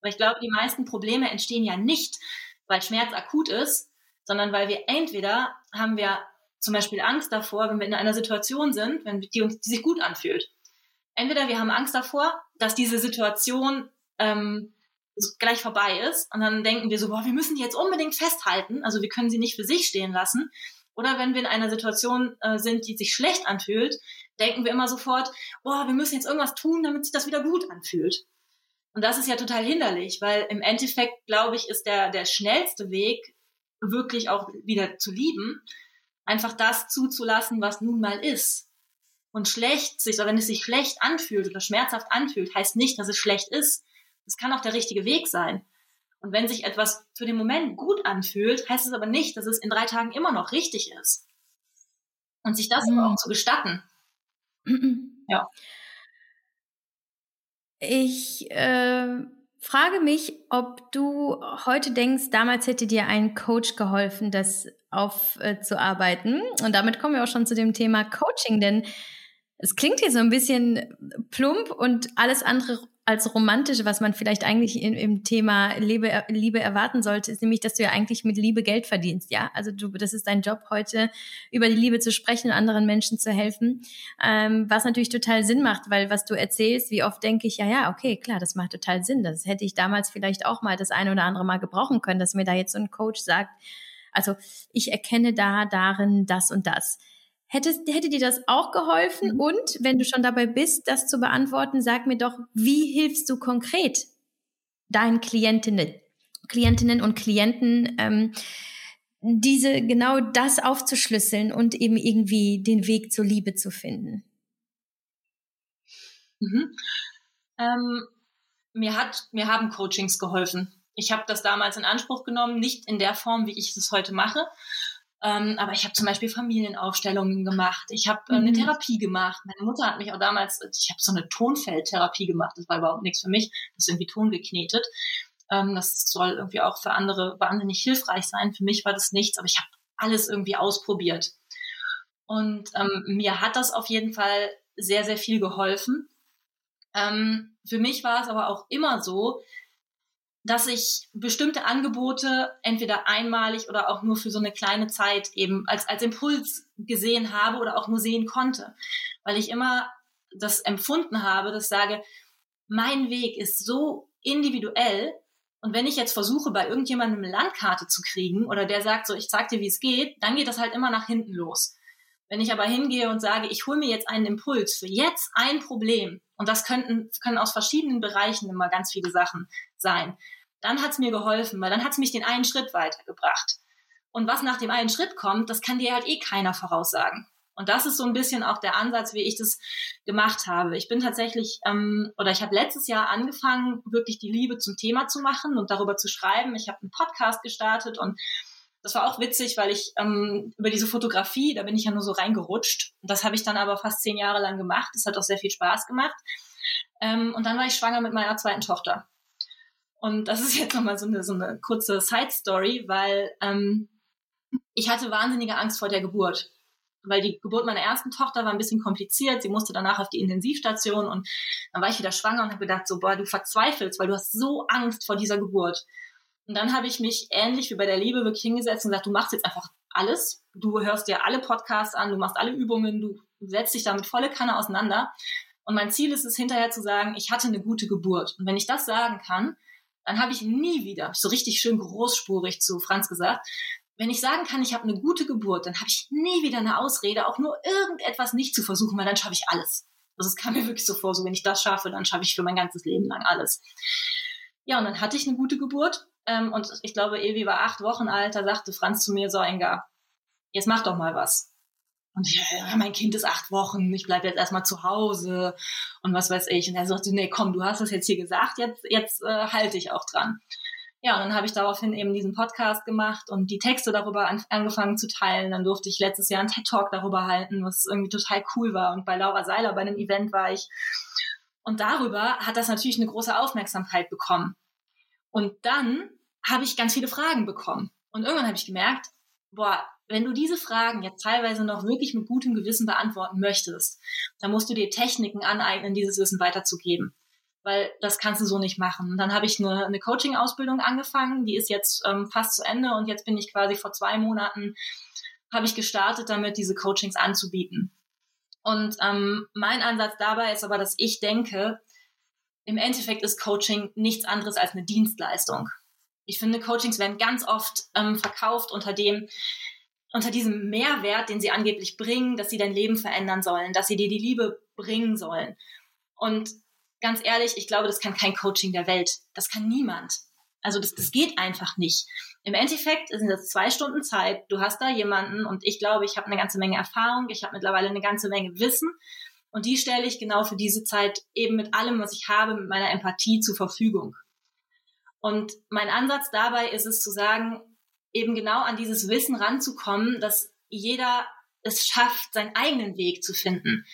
Weil ich glaube, die meisten Probleme entstehen ja nicht, weil Schmerz akut ist, sondern weil wir entweder haben wir zum Beispiel Angst davor, wenn wir in einer Situation sind, wenn die uns die sich gut anfühlt entweder wir haben Angst davor, dass diese Situation ähm, gleich vorbei ist und dann denken wir so, boah, wir müssen die jetzt unbedingt festhalten, also wir können sie nicht für sich stehen lassen. Oder wenn wir in einer Situation äh, sind, die sich schlecht anfühlt, denken wir immer sofort, boah, wir müssen jetzt irgendwas tun, damit sich das wieder gut anfühlt. Und das ist ja total hinderlich, weil im Endeffekt, glaube ich, ist der, der schnellste Weg, wirklich auch wieder zu lieben, einfach das zuzulassen, was nun mal ist. Und schlecht sich, oder wenn es sich schlecht anfühlt oder schmerzhaft anfühlt, heißt nicht, dass es schlecht ist. Es kann auch der richtige Weg sein. Und wenn sich etwas für den Moment gut anfühlt, heißt es aber nicht, dass es in drei Tagen immer noch richtig ist. Und sich das mhm. aber auch zu gestatten. Ja. Ich äh, frage mich, ob du heute denkst, damals hätte dir ein Coach geholfen, das aufzuarbeiten. Äh, Und damit kommen wir auch schon zu dem Thema Coaching, denn es klingt hier so ein bisschen plump und alles andere als romantisch, was man vielleicht eigentlich in, im Thema Liebe, Liebe erwarten sollte, ist nämlich, dass du ja eigentlich mit Liebe Geld verdienst, ja. Also du, das ist dein Job heute, über die Liebe zu sprechen, anderen Menschen zu helfen, ähm, was natürlich total Sinn macht, weil was du erzählst, wie oft denke ich, ja, ja, okay, klar, das macht total Sinn. Das hätte ich damals vielleicht auch mal das eine oder andere Mal gebrauchen können, dass mir da jetzt so ein Coach sagt, also ich erkenne da darin das und das. Hättest, hätte dir das auch geholfen? Mhm. Und wenn du schon dabei bist, das zu beantworten, sag mir doch, wie hilfst du konkret deinen Klientinnen, Klientinnen und Klienten, ähm, diese genau das aufzuschlüsseln und eben irgendwie den Weg zur Liebe zu finden? Mhm. Ähm, mir hat, mir haben Coachings geholfen. Ich habe das damals in Anspruch genommen, nicht in der Form, wie ich es heute mache, ähm, aber ich habe zum Beispiel Familienaufstellungen gemacht. Ich habe äh, eine mhm. Therapie gemacht. Meine Mutter hat mich auch damals, ich habe so eine Tonfeldtherapie gemacht. Das war überhaupt nichts für mich. Das ist irgendwie Ton geknetet. Ähm, das soll irgendwie auch für andere wahnsinnig hilfreich sein. Für mich war das nichts, aber ich habe alles irgendwie ausprobiert. Und ähm, mir hat das auf jeden Fall sehr, sehr viel geholfen. Ähm, für mich war es aber auch immer so, dass ich bestimmte Angebote entweder einmalig oder auch nur für so eine kleine Zeit eben als, als Impuls gesehen habe oder auch nur sehen konnte. Weil ich immer das empfunden habe, dass ich sage, mein Weg ist so individuell und wenn ich jetzt versuche, bei irgendjemandem eine Landkarte zu kriegen oder der sagt so, ich zeig dir, wie es geht, dann geht das halt immer nach hinten los. Wenn ich aber hingehe und sage, ich hole mir jetzt einen Impuls für jetzt ein Problem, und das könnten, können aus verschiedenen Bereichen immer ganz viele Sachen sein, dann hat's mir geholfen, weil dann hat's mich den einen Schritt weitergebracht. Und was nach dem einen Schritt kommt, das kann dir halt eh keiner voraussagen. Und das ist so ein bisschen auch der Ansatz, wie ich das gemacht habe. Ich bin tatsächlich, ähm, oder ich habe letztes Jahr angefangen, wirklich die Liebe zum Thema zu machen und darüber zu schreiben. Ich habe einen Podcast gestartet und das war auch witzig, weil ich ähm, über diese Fotografie, da bin ich ja nur so reingerutscht. Das habe ich dann aber fast zehn Jahre lang gemacht. Das hat auch sehr viel Spaß gemacht. Ähm, und dann war ich schwanger mit meiner zweiten Tochter. Und das ist jetzt nochmal so eine, so eine kurze Side-Story, weil ähm, ich hatte wahnsinnige Angst vor der Geburt. weil die Geburt meiner ersten Tochter war ein bisschen kompliziert. Sie musste danach auf die Intensivstation und dann war ich wieder schwanger und habe gedacht, so, boah, du verzweifelst, weil du hast so Angst vor dieser Geburt. Und dann habe ich mich ähnlich wie bei der Liebe wirklich hingesetzt und gesagt, du machst jetzt einfach alles. Du hörst dir alle Podcasts an, du machst alle Übungen, du setzt dich damit volle Kanne auseinander. Und mein Ziel ist es hinterher zu sagen, ich hatte eine gute Geburt. Und wenn ich das sagen kann, dann habe ich nie wieder, so richtig schön großspurig zu Franz gesagt, wenn ich sagen kann, ich habe eine gute Geburt, dann habe ich nie wieder eine Ausrede, auch nur irgendetwas nicht zu versuchen, weil dann schaffe ich alles. Also es kam mir wirklich so vor, so wenn ich das schaffe, dann schaffe ich für mein ganzes Leben lang alles. Ja, und dann hatte ich eine gute Geburt. Ähm, und ich glaube, Evi war acht Wochen alt, da sagte Franz zu mir, so Enga, jetzt mach doch mal was. Und ich, mein Kind ist acht Wochen, ich bleibe jetzt erstmal zu Hause und was weiß ich. Und er sagte, nee, komm, du hast das jetzt hier gesagt, jetzt, jetzt äh, halte ich auch dran. Ja, und dann habe ich daraufhin eben diesen Podcast gemacht und die Texte darüber an, angefangen zu teilen. Dann durfte ich letztes Jahr einen TED-Talk darüber halten, was irgendwie total cool war. Und bei Laura Seiler bei einem Event war ich. Und darüber hat das natürlich eine große Aufmerksamkeit bekommen. Und dann habe ich ganz viele Fragen bekommen. Und irgendwann habe ich gemerkt, boah, wenn du diese Fragen jetzt teilweise noch wirklich mit gutem Gewissen beantworten möchtest, dann musst du dir Techniken aneignen, dieses Wissen weiterzugeben. Weil das kannst du so nicht machen. Und dann habe ich eine, eine Coaching-Ausbildung angefangen, die ist jetzt ähm, fast zu Ende und jetzt bin ich quasi vor zwei Monaten, habe ich gestartet damit, diese Coachings anzubieten. Und ähm, mein Ansatz dabei ist aber, dass ich denke, im Endeffekt ist Coaching nichts anderes als eine Dienstleistung. Ich finde, Coachings werden ganz oft ähm, verkauft unter dem, unter diesem Mehrwert, den sie angeblich bringen, dass sie dein Leben verändern sollen, dass sie dir die Liebe bringen sollen. Und ganz ehrlich, ich glaube, das kann kein Coaching der Welt. Das kann niemand. Also das, das geht einfach nicht. Im Endeffekt sind das zwei Stunden Zeit. Du hast da jemanden und ich glaube, ich habe eine ganze Menge Erfahrung. Ich habe mittlerweile eine ganze Menge Wissen. Und die stelle ich genau für diese Zeit eben mit allem, was ich habe, mit meiner Empathie zur Verfügung. Und mein Ansatz dabei ist es zu sagen, eben genau an dieses Wissen ranzukommen, dass jeder es schafft, seinen eigenen Weg zu finden.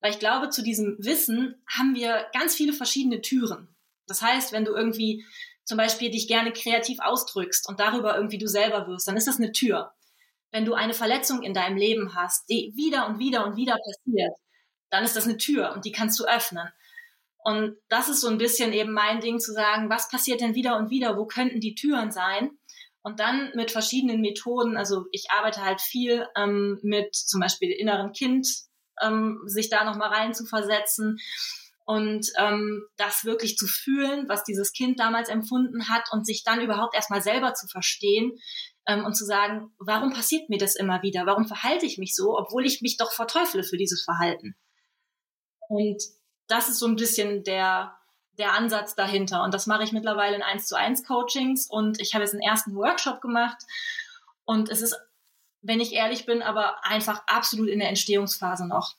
Weil ich glaube, zu diesem Wissen haben wir ganz viele verschiedene Türen. Das heißt, wenn du irgendwie zum Beispiel dich gerne kreativ ausdrückst und darüber irgendwie du selber wirst, dann ist das eine Tür. Wenn du eine Verletzung in deinem Leben hast, die wieder und wieder und wieder passiert, dann ist das eine Tür und die kannst du öffnen. Und das ist so ein bisschen eben mein Ding zu sagen, was passiert denn wieder und wieder? Wo könnten die Türen sein? Und dann mit verschiedenen Methoden, also ich arbeite halt viel ähm, mit zum Beispiel inneren Kind, ähm, sich da nochmal rein zu versetzen und ähm, das wirklich zu fühlen, was dieses Kind damals empfunden hat und sich dann überhaupt erstmal selber zu verstehen ähm, und zu sagen, warum passiert mir das immer wieder? Warum verhalte ich mich so, obwohl ich mich doch verteufle für dieses Verhalten? Und das ist so ein bisschen der, der Ansatz dahinter. Und das mache ich mittlerweile in 1 zu 1 Coachings und ich habe jetzt einen ersten Workshop gemacht und es ist, wenn ich ehrlich bin, aber einfach absolut in der Entstehungsphase noch.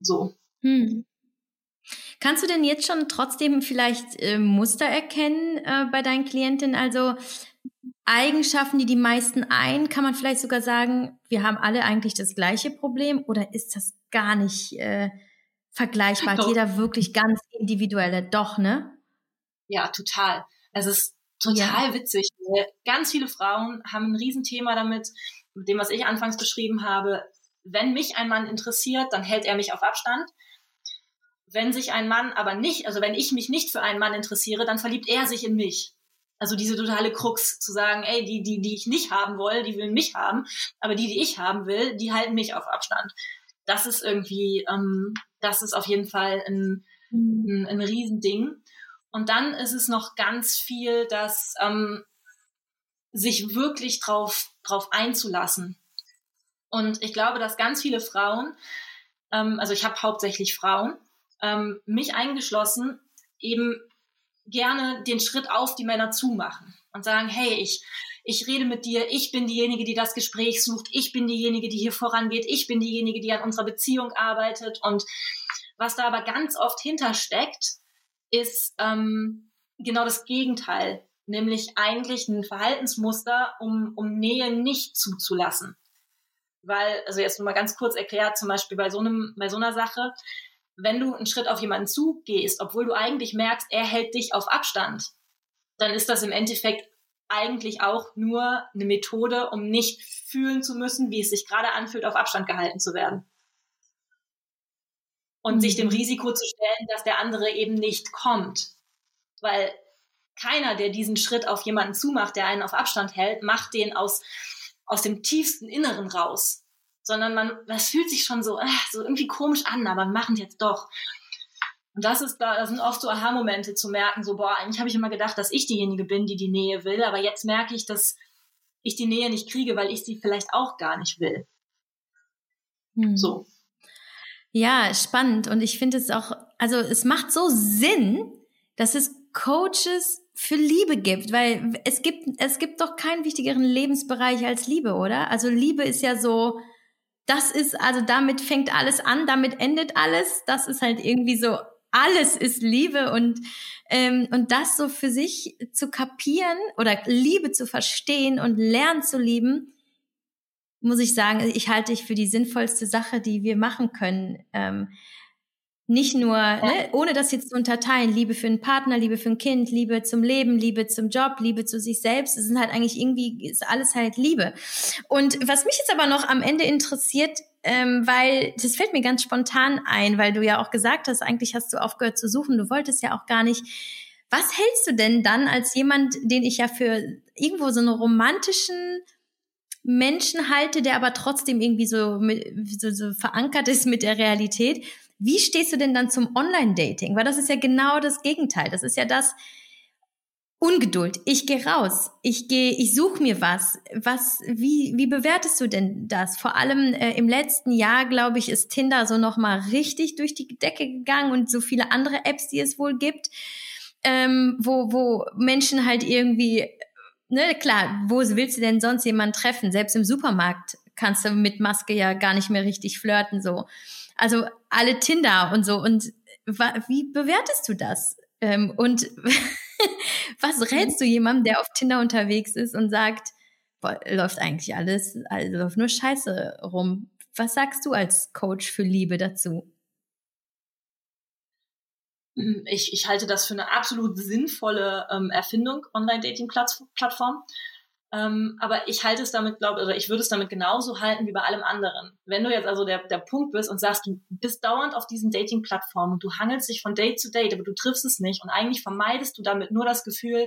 So. Hm. Kannst du denn jetzt schon trotzdem vielleicht äh, Muster erkennen äh, bei deinen Klientinnen? Also Eigenschaften, die die meisten ein, kann man vielleicht sogar sagen, wir haben alle eigentlich das gleiche Problem oder ist das gar nicht äh, vergleichbar? Doch. Jeder wirklich ganz individuelle, doch, ne? Ja, total. Es ist total ja. witzig. Ganz viele Frauen haben ein Riesenthema damit, mit dem, was ich anfangs beschrieben habe. Wenn mich ein Mann interessiert, dann hält er mich auf Abstand. Wenn sich ein Mann aber nicht, also wenn ich mich nicht für einen Mann interessiere, dann verliebt er sich in mich. Also diese totale Krux zu sagen, ey, die, die, die ich nicht haben will, die will mich haben, aber die, die ich haben will, die halten mich auf Abstand. Das ist irgendwie, ähm, das ist auf jeden Fall ein, mhm. ein, ein Riesending. Und dann ist es noch ganz viel, dass ähm, sich wirklich drauf, drauf einzulassen. Und ich glaube, dass ganz viele Frauen, ähm, also ich habe hauptsächlich Frauen, ähm, mich eingeschlossen, eben gerne den Schritt auf die Männer zumachen und sagen, hey, ich, ich rede mit dir, ich bin diejenige, die das Gespräch sucht, ich bin diejenige, die hier vorangeht, ich bin diejenige, die an unserer Beziehung arbeitet. Und was da aber ganz oft hintersteckt, ist ähm, genau das Gegenteil, nämlich eigentlich ein Verhaltensmuster, um, um Nähe nicht zuzulassen. Weil, also jetzt nur mal ganz kurz erklärt, zum Beispiel bei so einem, bei so einer Sache, wenn du einen Schritt auf jemanden zugehst, obwohl du eigentlich merkst, er hält dich auf Abstand, dann ist das im Endeffekt eigentlich auch nur eine Methode, um nicht fühlen zu müssen, wie es sich gerade anfühlt, auf Abstand gehalten zu werden. Und mhm. sich dem mhm. Risiko zu stellen, dass der andere eben nicht kommt. Weil keiner, der diesen Schritt auf jemanden zumacht, der einen auf Abstand hält, macht den aus, aus dem tiefsten Inneren raus. Sondern man, das fühlt sich schon so, äh, so irgendwie komisch an, aber wir machen es jetzt doch. Und das ist da, das sind oft so Aha-Momente zu merken, so, boah, eigentlich habe ich immer gedacht, dass ich diejenige bin, die die Nähe will, aber jetzt merke ich, dass ich die Nähe nicht kriege, weil ich sie vielleicht auch gar nicht will. Hm. So. Ja, spannend. Und ich finde es auch, also es macht so Sinn, dass es Coaches für Liebe gibt, weil es gibt, es gibt doch keinen wichtigeren Lebensbereich als Liebe, oder? Also Liebe ist ja so, das ist, also damit fängt alles an, damit endet alles. Das ist halt irgendwie so alles ist Liebe und ähm, und das so für sich zu kapieren oder Liebe zu verstehen und lernen zu lieben, muss ich sagen, ich halte ich für die sinnvollste Sache, die wir machen können. Ähm, nicht nur, ne, ohne das jetzt zu unterteilen, Liebe für einen Partner, Liebe für ein Kind, Liebe zum Leben, Liebe zum Job, Liebe zu sich selbst. Es sind halt eigentlich irgendwie, ist alles halt Liebe. Und was mich jetzt aber noch am Ende interessiert, ähm, weil das fällt mir ganz spontan ein, weil du ja auch gesagt hast, eigentlich hast du aufgehört zu suchen, du wolltest ja auch gar nicht. Was hältst du denn dann als jemand, den ich ja für irgendwo so einen romantischen Menschen halte, der aber trotzdem irgendwie so, mit, so, so verankert ist mit der Realität? Wie stehst du denn dann zum Online-Dating? Weil das ist ja genau das Gegenteil. Das ist ja das, Ungeduld. Ich gehe raus. Ich gehe, ich suche mir was. Was, wie, wie bewertest du denn das? Vor allem äh, im letzten Jahr, glaube ich, ist Tinder so noch mal richtig durch die Decke gegangen und so viele andere Apps, die es wohl gibt, ähm, wo, wo Menschen halt irgendwie, ne, klar, wo willst du denn sonst jemanden treffen? Selbst im Supermarkt kannst du mit Maske ja gar nicht mehr richtig flirten, so. Also alle Tinder und so. Und wie bewertest du das? Ähm, und Was rätst du jemandem, der auf Tinder unterwegs ist und sagt, boah, läuft eigentlich alles, also läuft nur Scheiße rum? Was sagst du als Coach für Liebe dazu? Ich, ich halte das für eine absolut sinnvolle ähm, Erfindung, Online-Dating-Plattform. Ähm, aber ich halte es damit, glaube oder ich würde es damit genauso halten wie bei allem anderen. Wenn du jetzt also der, der Punkt bist und sagst, du bist dauernd auf diesen Dating-Plattformen und du hangelst dich von Date zu Date, aber du triffst es nicht und eigentlich vermeidest du damit nur das Gefühl,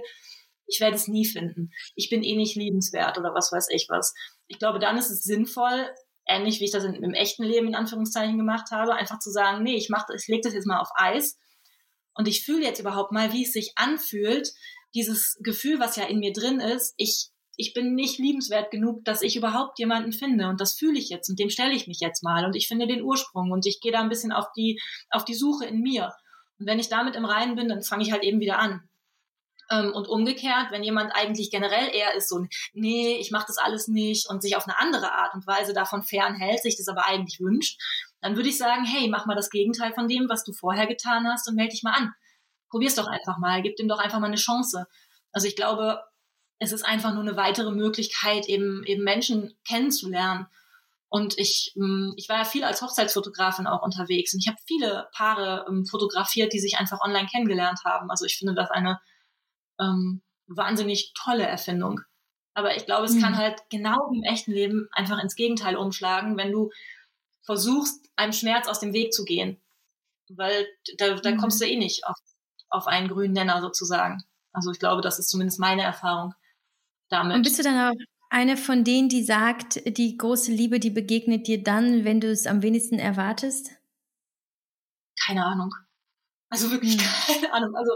ich werde es nie finden. Ich bin eh nicht liebenswert oder was weiß ich was. Ich glaube, dann ist es sinnvoll, ähnlich wie ich das in, im echten Leben in Anführungszeichen gemacht habe, einfach zu sagen, nee, ich mach, ich lege das jetzt mal auf Eis und ich fühle jetzt überhaupt mal, wie es sich anfühlt, dieses Gefühl, was ja in mir drin ist, ich ich bin nicht liebenswert genug, dass ich überhaupt jemanden finde. Und das fühle ich jetzt und dem stelle ich mich jetzt mal und ich finde den Ursprung und ich gehe da ein bisschen auf die, auf die Suche in mir. Und wenn ich damit im Reinen bin, dann fange ich halt eben wieder an. Ähm, und umgekehrt, wenn jemand eigentlich generell eher ist so, nee, ich mache das alles nicht und sich auf eine andere Art und Weise davon fernhält, sich das aber eigentlich wünscht, dann würde ich sagen, hey, mach mal das Gegenteil von dem, was du vorher getan hast und melde dich mal an. Probier's doch einfach mal, gib dem doch einfach mal eine Chance. Also ich glaube, es ist einfach nur eine weitere Möglichkeit, eben, eben Menschen kennenzulernen. Und ich, hm, ich war ja viel als Hochzeitsfotografin auch unterwegs und ich habe viele Paare ähm, fotografiert, die sich einfach online kennengelernt haben. Also ich finde das eine ähm, wahnsinnig tolle Erfindung. Aber ich glaube, es mhm. kann halt genau im echten Leben einfach ins Gegenteil umschlagen, wenn du versuchst, einem Schmerz aus dem Weg zu gehen. Weil da, da mhm. kommst du eh nicht auf, auf einen grünen Nenner sozusagen. Also ich glaube, das ist zumindest meine Erfahrung damit. Und bist du dann auch eine von denen, die sagt, die große Liebe, die begegnet dir dann, wenn du es am wenigsten erwartest? Keine Ahnung. Also wirklich hm. keine Ahnung. Also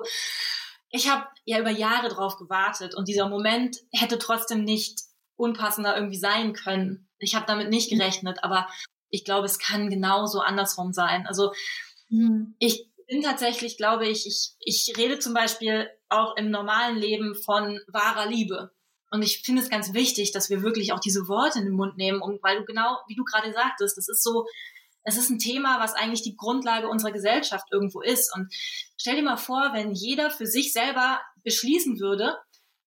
ich habe ja über Jahre drauf gewartet und dieser Moment hätte trotzdem nicht unpassender irgendwie sein können. Ich habe damit nicht hm. gerechnet, aber ich glaube, es kann genauso andersrum sein. Also hm. ich bin tatsächlich, glaube ich, ich, ich rede zum Beispiel auch im normalen Leben von wahrer Liebe. Und ich finde es ganz wichtig, dass wir wirklich auch diese Worte in den Mund nehmen, um, weil du genau, wie du gerade sagtest, das ist so, es ist ein Thema, was eigentlich die Grundlage unserer Gesellschaft irgendwo ist. Und stell dir mal vor, wenn jeder für sich selber beschließen würde,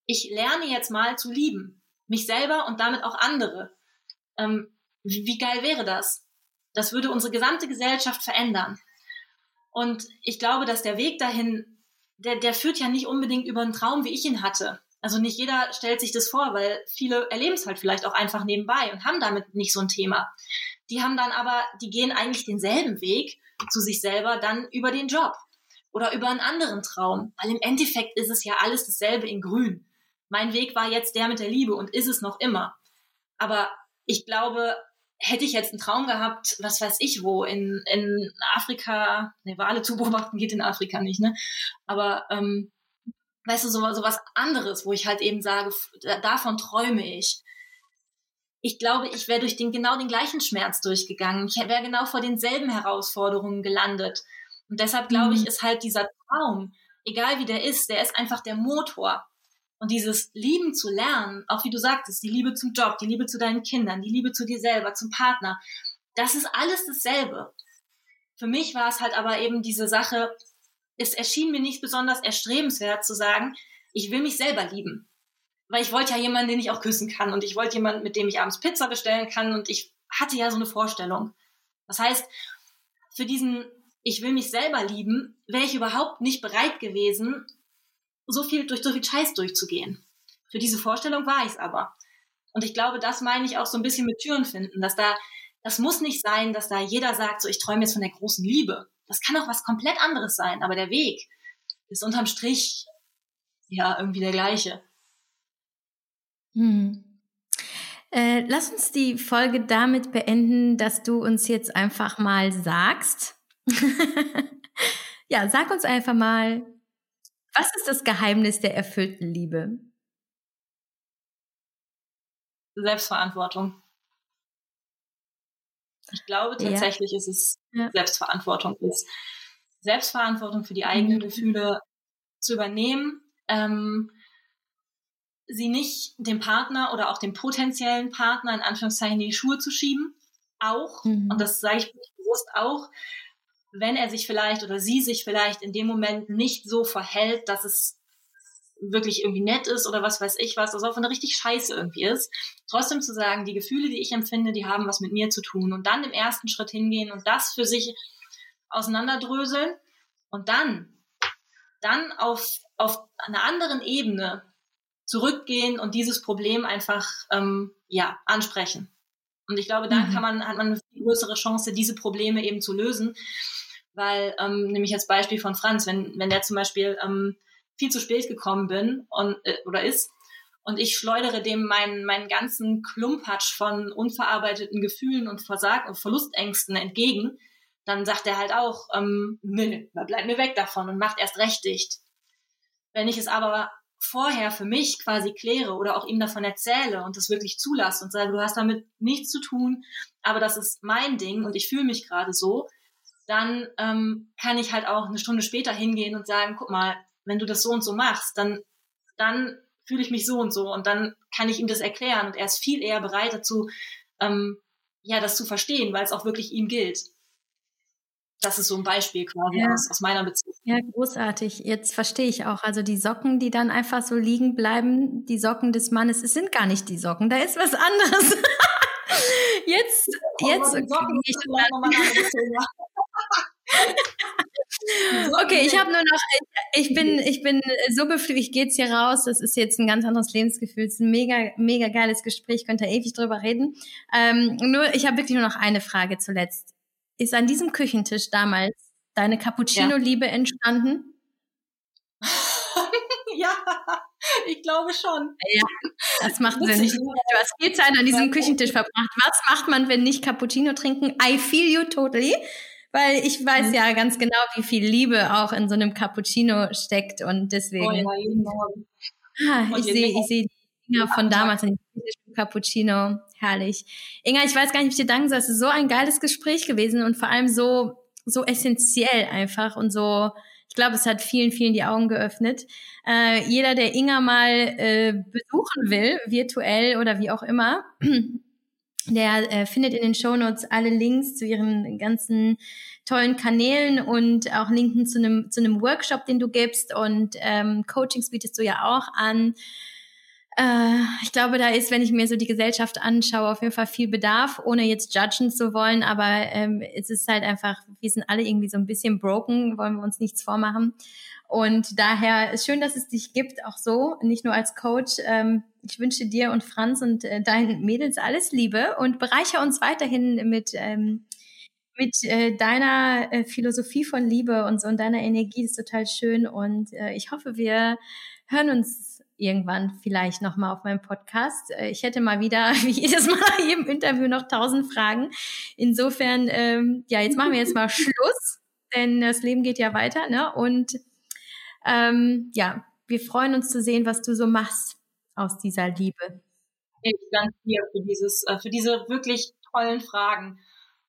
ich lerne jetzt mal zu lieben. Mich selber und damit auch andere. Ähm, wie, wie geil wäre das? Das würde unsere gesamte Gesellschaft verändern. Und ich glaube, dass der Weg dahin, der, der führt ja nicht unbedingt über einen Traum, wie ich ihn hatte Also nicht jeder stellt sich das vor, weil viele erleben es halt vielleicht auch einfach nebenbei und haben damit nicht so ein Thema. Die haben dann aber, die gehen eigentlich denselben Weg zu sich selber dann über den Job oder über einen anderen Traum, weil im Endeffekt ist es ja alles dasselbe in grün. Mein Weg war jetzt der mit der Liebe und ist es noch immer. Aber ich glaube, hätte ich jetzt einen Traum gehabt, was weiß ich wo, in, in Afrika, ne, Wale zu beobachten geht in Afrika nicht, ne? Aber ähm, weißt du, so, so was anderes, wo ich halt eben sage, davon träume ich. Ich glaube, ich wäre durch den genau den gleichen Schmerz durchgegangen. Ich wäre genau vor denselben Herausforderungen gelandet. Und deshalb glaube ich, mhm. ist halt dieser Traum, egal wie der ist, der ist einfach der Motor. Und dieses Lieben zu lernen, auch wie du sagtest, die Liebe zum Job, die Liebe zu deinen Kindern, die Liebe zu dir selber, zum Partner, das ist alles dasselbe. Für mich war es halt aber eben diese Sache, es erschien mir nicht besonders erstrebenswert zu sagen, ich will mich selber lieben. Weil ich wollte ja jemanden, den ich auch küssen kann und ich wollte jemanden, mit dem ich abends Pizza bestellen kann und ich hatte ja so eine Vorstellung. Das heißt, für diesen ich will mich selber lieben, wäre ich überhaupt nicht bereit gewesen, so viel durch so viel Scheiß durchzugehen. Für diese Vorstellung war ich es aber. Und ich glaube, das meine ich auch so ein bisschen mit Türen finden, dass da, das muss nicht sein, dass da jeder sagt, so ich träume jetzt von der großen Liebe. Das kann auch was komplett anderes sein, aber der Weg ist unterm Strich ja irgendwie der gleiche. Hm. Äh, lass uns die Folge damit beenden, dass du uns jetzt einfach mal sagst. ja, sag uns einfach mal, was ist das Geheimnis der erfüllten Liebe? Selbstverantwortung. Ich glaube tatsächlich ja. ist es ja. Selbstverantwortung ist. Selbstverantwortung für die eigenen mhm. Gefühle zu übernehmen, ähm, sie nicht dem Partner oder auch dem potenziellen Partner in Anführungszeichen in die Schuhe zu schieben. Auch, mhm. und das sage ich bewusst auch, wenn er sich vielleicht oder sie sich vielleicht in dem Moment nicht so verhält, dass es wirklich irgendwie nett ist oder was weiß ich was, also auch wenn er richtig scheiße irgendwie ist, trotzdem zu sagen, die Gefühle, die ich empfinde, die haben was mit mir zu tun und dann im ersten Schritt hingehen und das für sich auseinanderdröseln und dann, dann auf, auf einer anderen Ebene zurückgehen und dieses Problem einfach, ähm, ja, ansprechen. Und ich glaube, dann mhm. kann man, hat man eine viel größere Chance, diese Probleme eben zu lösen. Weil, ähm, nämlich als Beispiel von Franz, wenn, wenn der zum Beispiel ähm, viel zu spät gekommen bin und, äh, oder ist und ich schleudere dem meinen, meinen ganzen Klumpatsch von unverarbeiteten Gefühlen und Versag und Verlustängsten entgegen, dann sagt er halt auch, ähm, nee, bleib mir weg davon und macht erst recht dicht. Wenn ich es aber vorher für mich quasi kläre oder auch ihm davon erzähle und das wirklich zulasse und sage, du hast damit nichts zu tun, aber das ist mein Ding und ich fühle mich gerade so, dann ähm, kann ich halt auch eine Stunde später hingehen und sagen, guck mal, wenn du das so und so machst, dann, dann fühle ich mich so und so und dann kann ich ihm das erklären und er ist viel eher bereit dazu, ähm, ja, das zu verstehen, weil es auch wirklich ihm gilt. Das ist so ein Beispiel quasi ja. aus, aus meiner Beziehung. Ja, großartig. Jetzt verstehe ich auch. Also die Socken, die dann einfach so liegen bleiben, die Socken des Mannes, es sind gar nicht die Socken, da ist was anderes. jetzt, oh, jetzt. Okay, okay, ich habe nur noch, ich, bin, ich bin so beflügelt, ich gehe jetzt hier raus, das ist jetzt ein ganz anderes Lebensgefühl, es ist ein mega, mega geiles Gespräch, könnt ihr ewig drüber reden. Ähm, nur, ich habe wirklich nur noch eine Frage zuletzt. Ist an diesem Küchentisch damals deine Cappuccino-Liebe ja. entstanden? ja, ich glaube schon. Ja, das macht Sinn. nicht. Du hast viel Zeit an diesem Küchentisch verbracht. Was macht man, wenn nicht Cappuccino trinken? I feel you totally. Weil ich weiß mhm. ja ganz genau, wie viel Liebe auch in so einem Cappuccino steckt und deswegen. Oh ja, jeden Morgen. Ah, ich sehe, ich sehe die Dinger von damals in Cappuccino. Herrlich. Inga, ich weiß gar nicht, wie ich dir danken soll. Es ist so ein geiles Gespräch gewesen und vor allem so, so essentiell einfach und so, ich glaube, es hat vielen, vielen die Augen geöffnet. Äh, jeder, der Inga mal äh, besuchen will, virtuell oder wie auch immer, der äh, findet in den Shownotes alle Links zu ihren ganzen tollen Kanälen und auch Linken zu einem zu einem Workshop, den du gibst und ähm, Coachings bietest du ja auch an. Äh, ich glaube, da ist, wenn ich mir so die Gesellschaft anschaue, auf jeden Fall viel Bedarf, ohne jetzt judgen zu wollen. Aber ähm, es ist halt einfach, wir sind alle irgendwie so ein bisschen broken, wollen wir uns nichts vormachen. Und daher ist schön, dass es dich gibt, auch so, nicht nur als Coach. Ähm, ich wünsche dir und Franz und äh, deinen Mädels alles Liebe und bereiche uns weiterhin mit, ähm, mit äh, deiner äh, Philosophie von Liebe und so und deiner Energie. Das ist total schön. Und äh, ich hoffe, wir hören uns irgendwann vielleicht nochmal auf meinem Podcast. Äh, ich hätte mal wieder, wie jedes Mal jedem Interview, noch tausend Fragen. Insofern, ähm, ja, jetzt machen wir jetzt mal Schluss, denn das Leben geht ja weiter. Ne? Und ähm, ja, wir freuen uns zu sehen, was du so machst aus dieser Liebe. Ich danke dir für dieses, äh, für diese wirklich tollen Fragen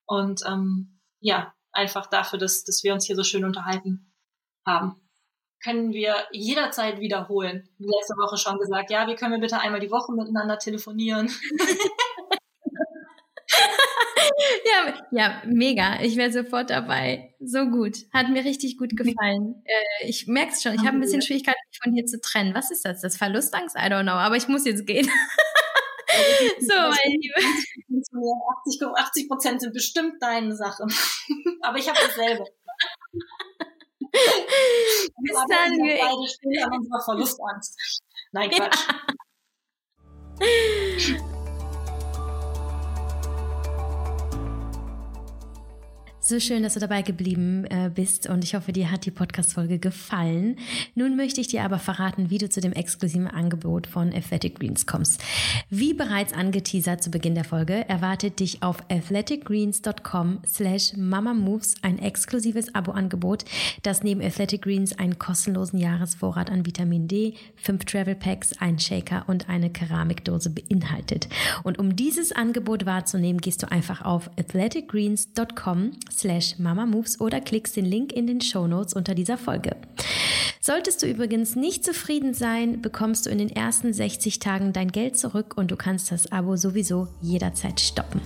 und ähm, ja, einfach dafür, dass, dass wir uns hier so schön unterhalten haben können wir jederzeit wiederholen. Wie letzte Woche schon gesagt, ja, wie können wir bitte einmal die Woche miteinander telefonieren? ja, ja, mega. Ich wäre sofort dabei. So gut. Hat mir richtig gut gefallen. Äh, ich merke es schon. Ich habe ein bisschen Schwierigkeiten, mich von hier zu trennen. Was ist das? Das Verlustangst? I don't know. Aber ich muss jetzt gehen. so, meine Liebe. 80 Prozent sind bestimmt deine Sache. Aber ich habe dasselbe. Bis dann. Wir beide stehen an unserer Verlustangst. Nein, Quatsch. Ja. So schön, dass du dabei geblieben äh, bist und ich hoffe, dir hat die Podcast-Folge gefallen. Nun möchte ich dir aber verraten, wie du zu dem exklusiven Angebot von Athletic Greens kommst. Wie bereits angeteasert zu Beginn der Folge, erwartet dich auf athleticgreens.com slash mamamoves ein exklusives Abo-Angebot, das neben Athletic Greens einen kostenlosen Jahresvorrat an Vitamin D, fünf Travel Packs, einen Shaker und eine Keramikdose beinhaltet. Und um dieses Angebot wahrzunehmen, gehst du einfach auf athleticgreens.com slash mamamoves oder klickst den Link in den Show Notes unter dieser Folge. Solltest du übrigens nicht zufrieden sein, bekommst du in den ersten 60 Tagen dein Geld zurück und du kannst das Abo sowieso jederzeit stoppen.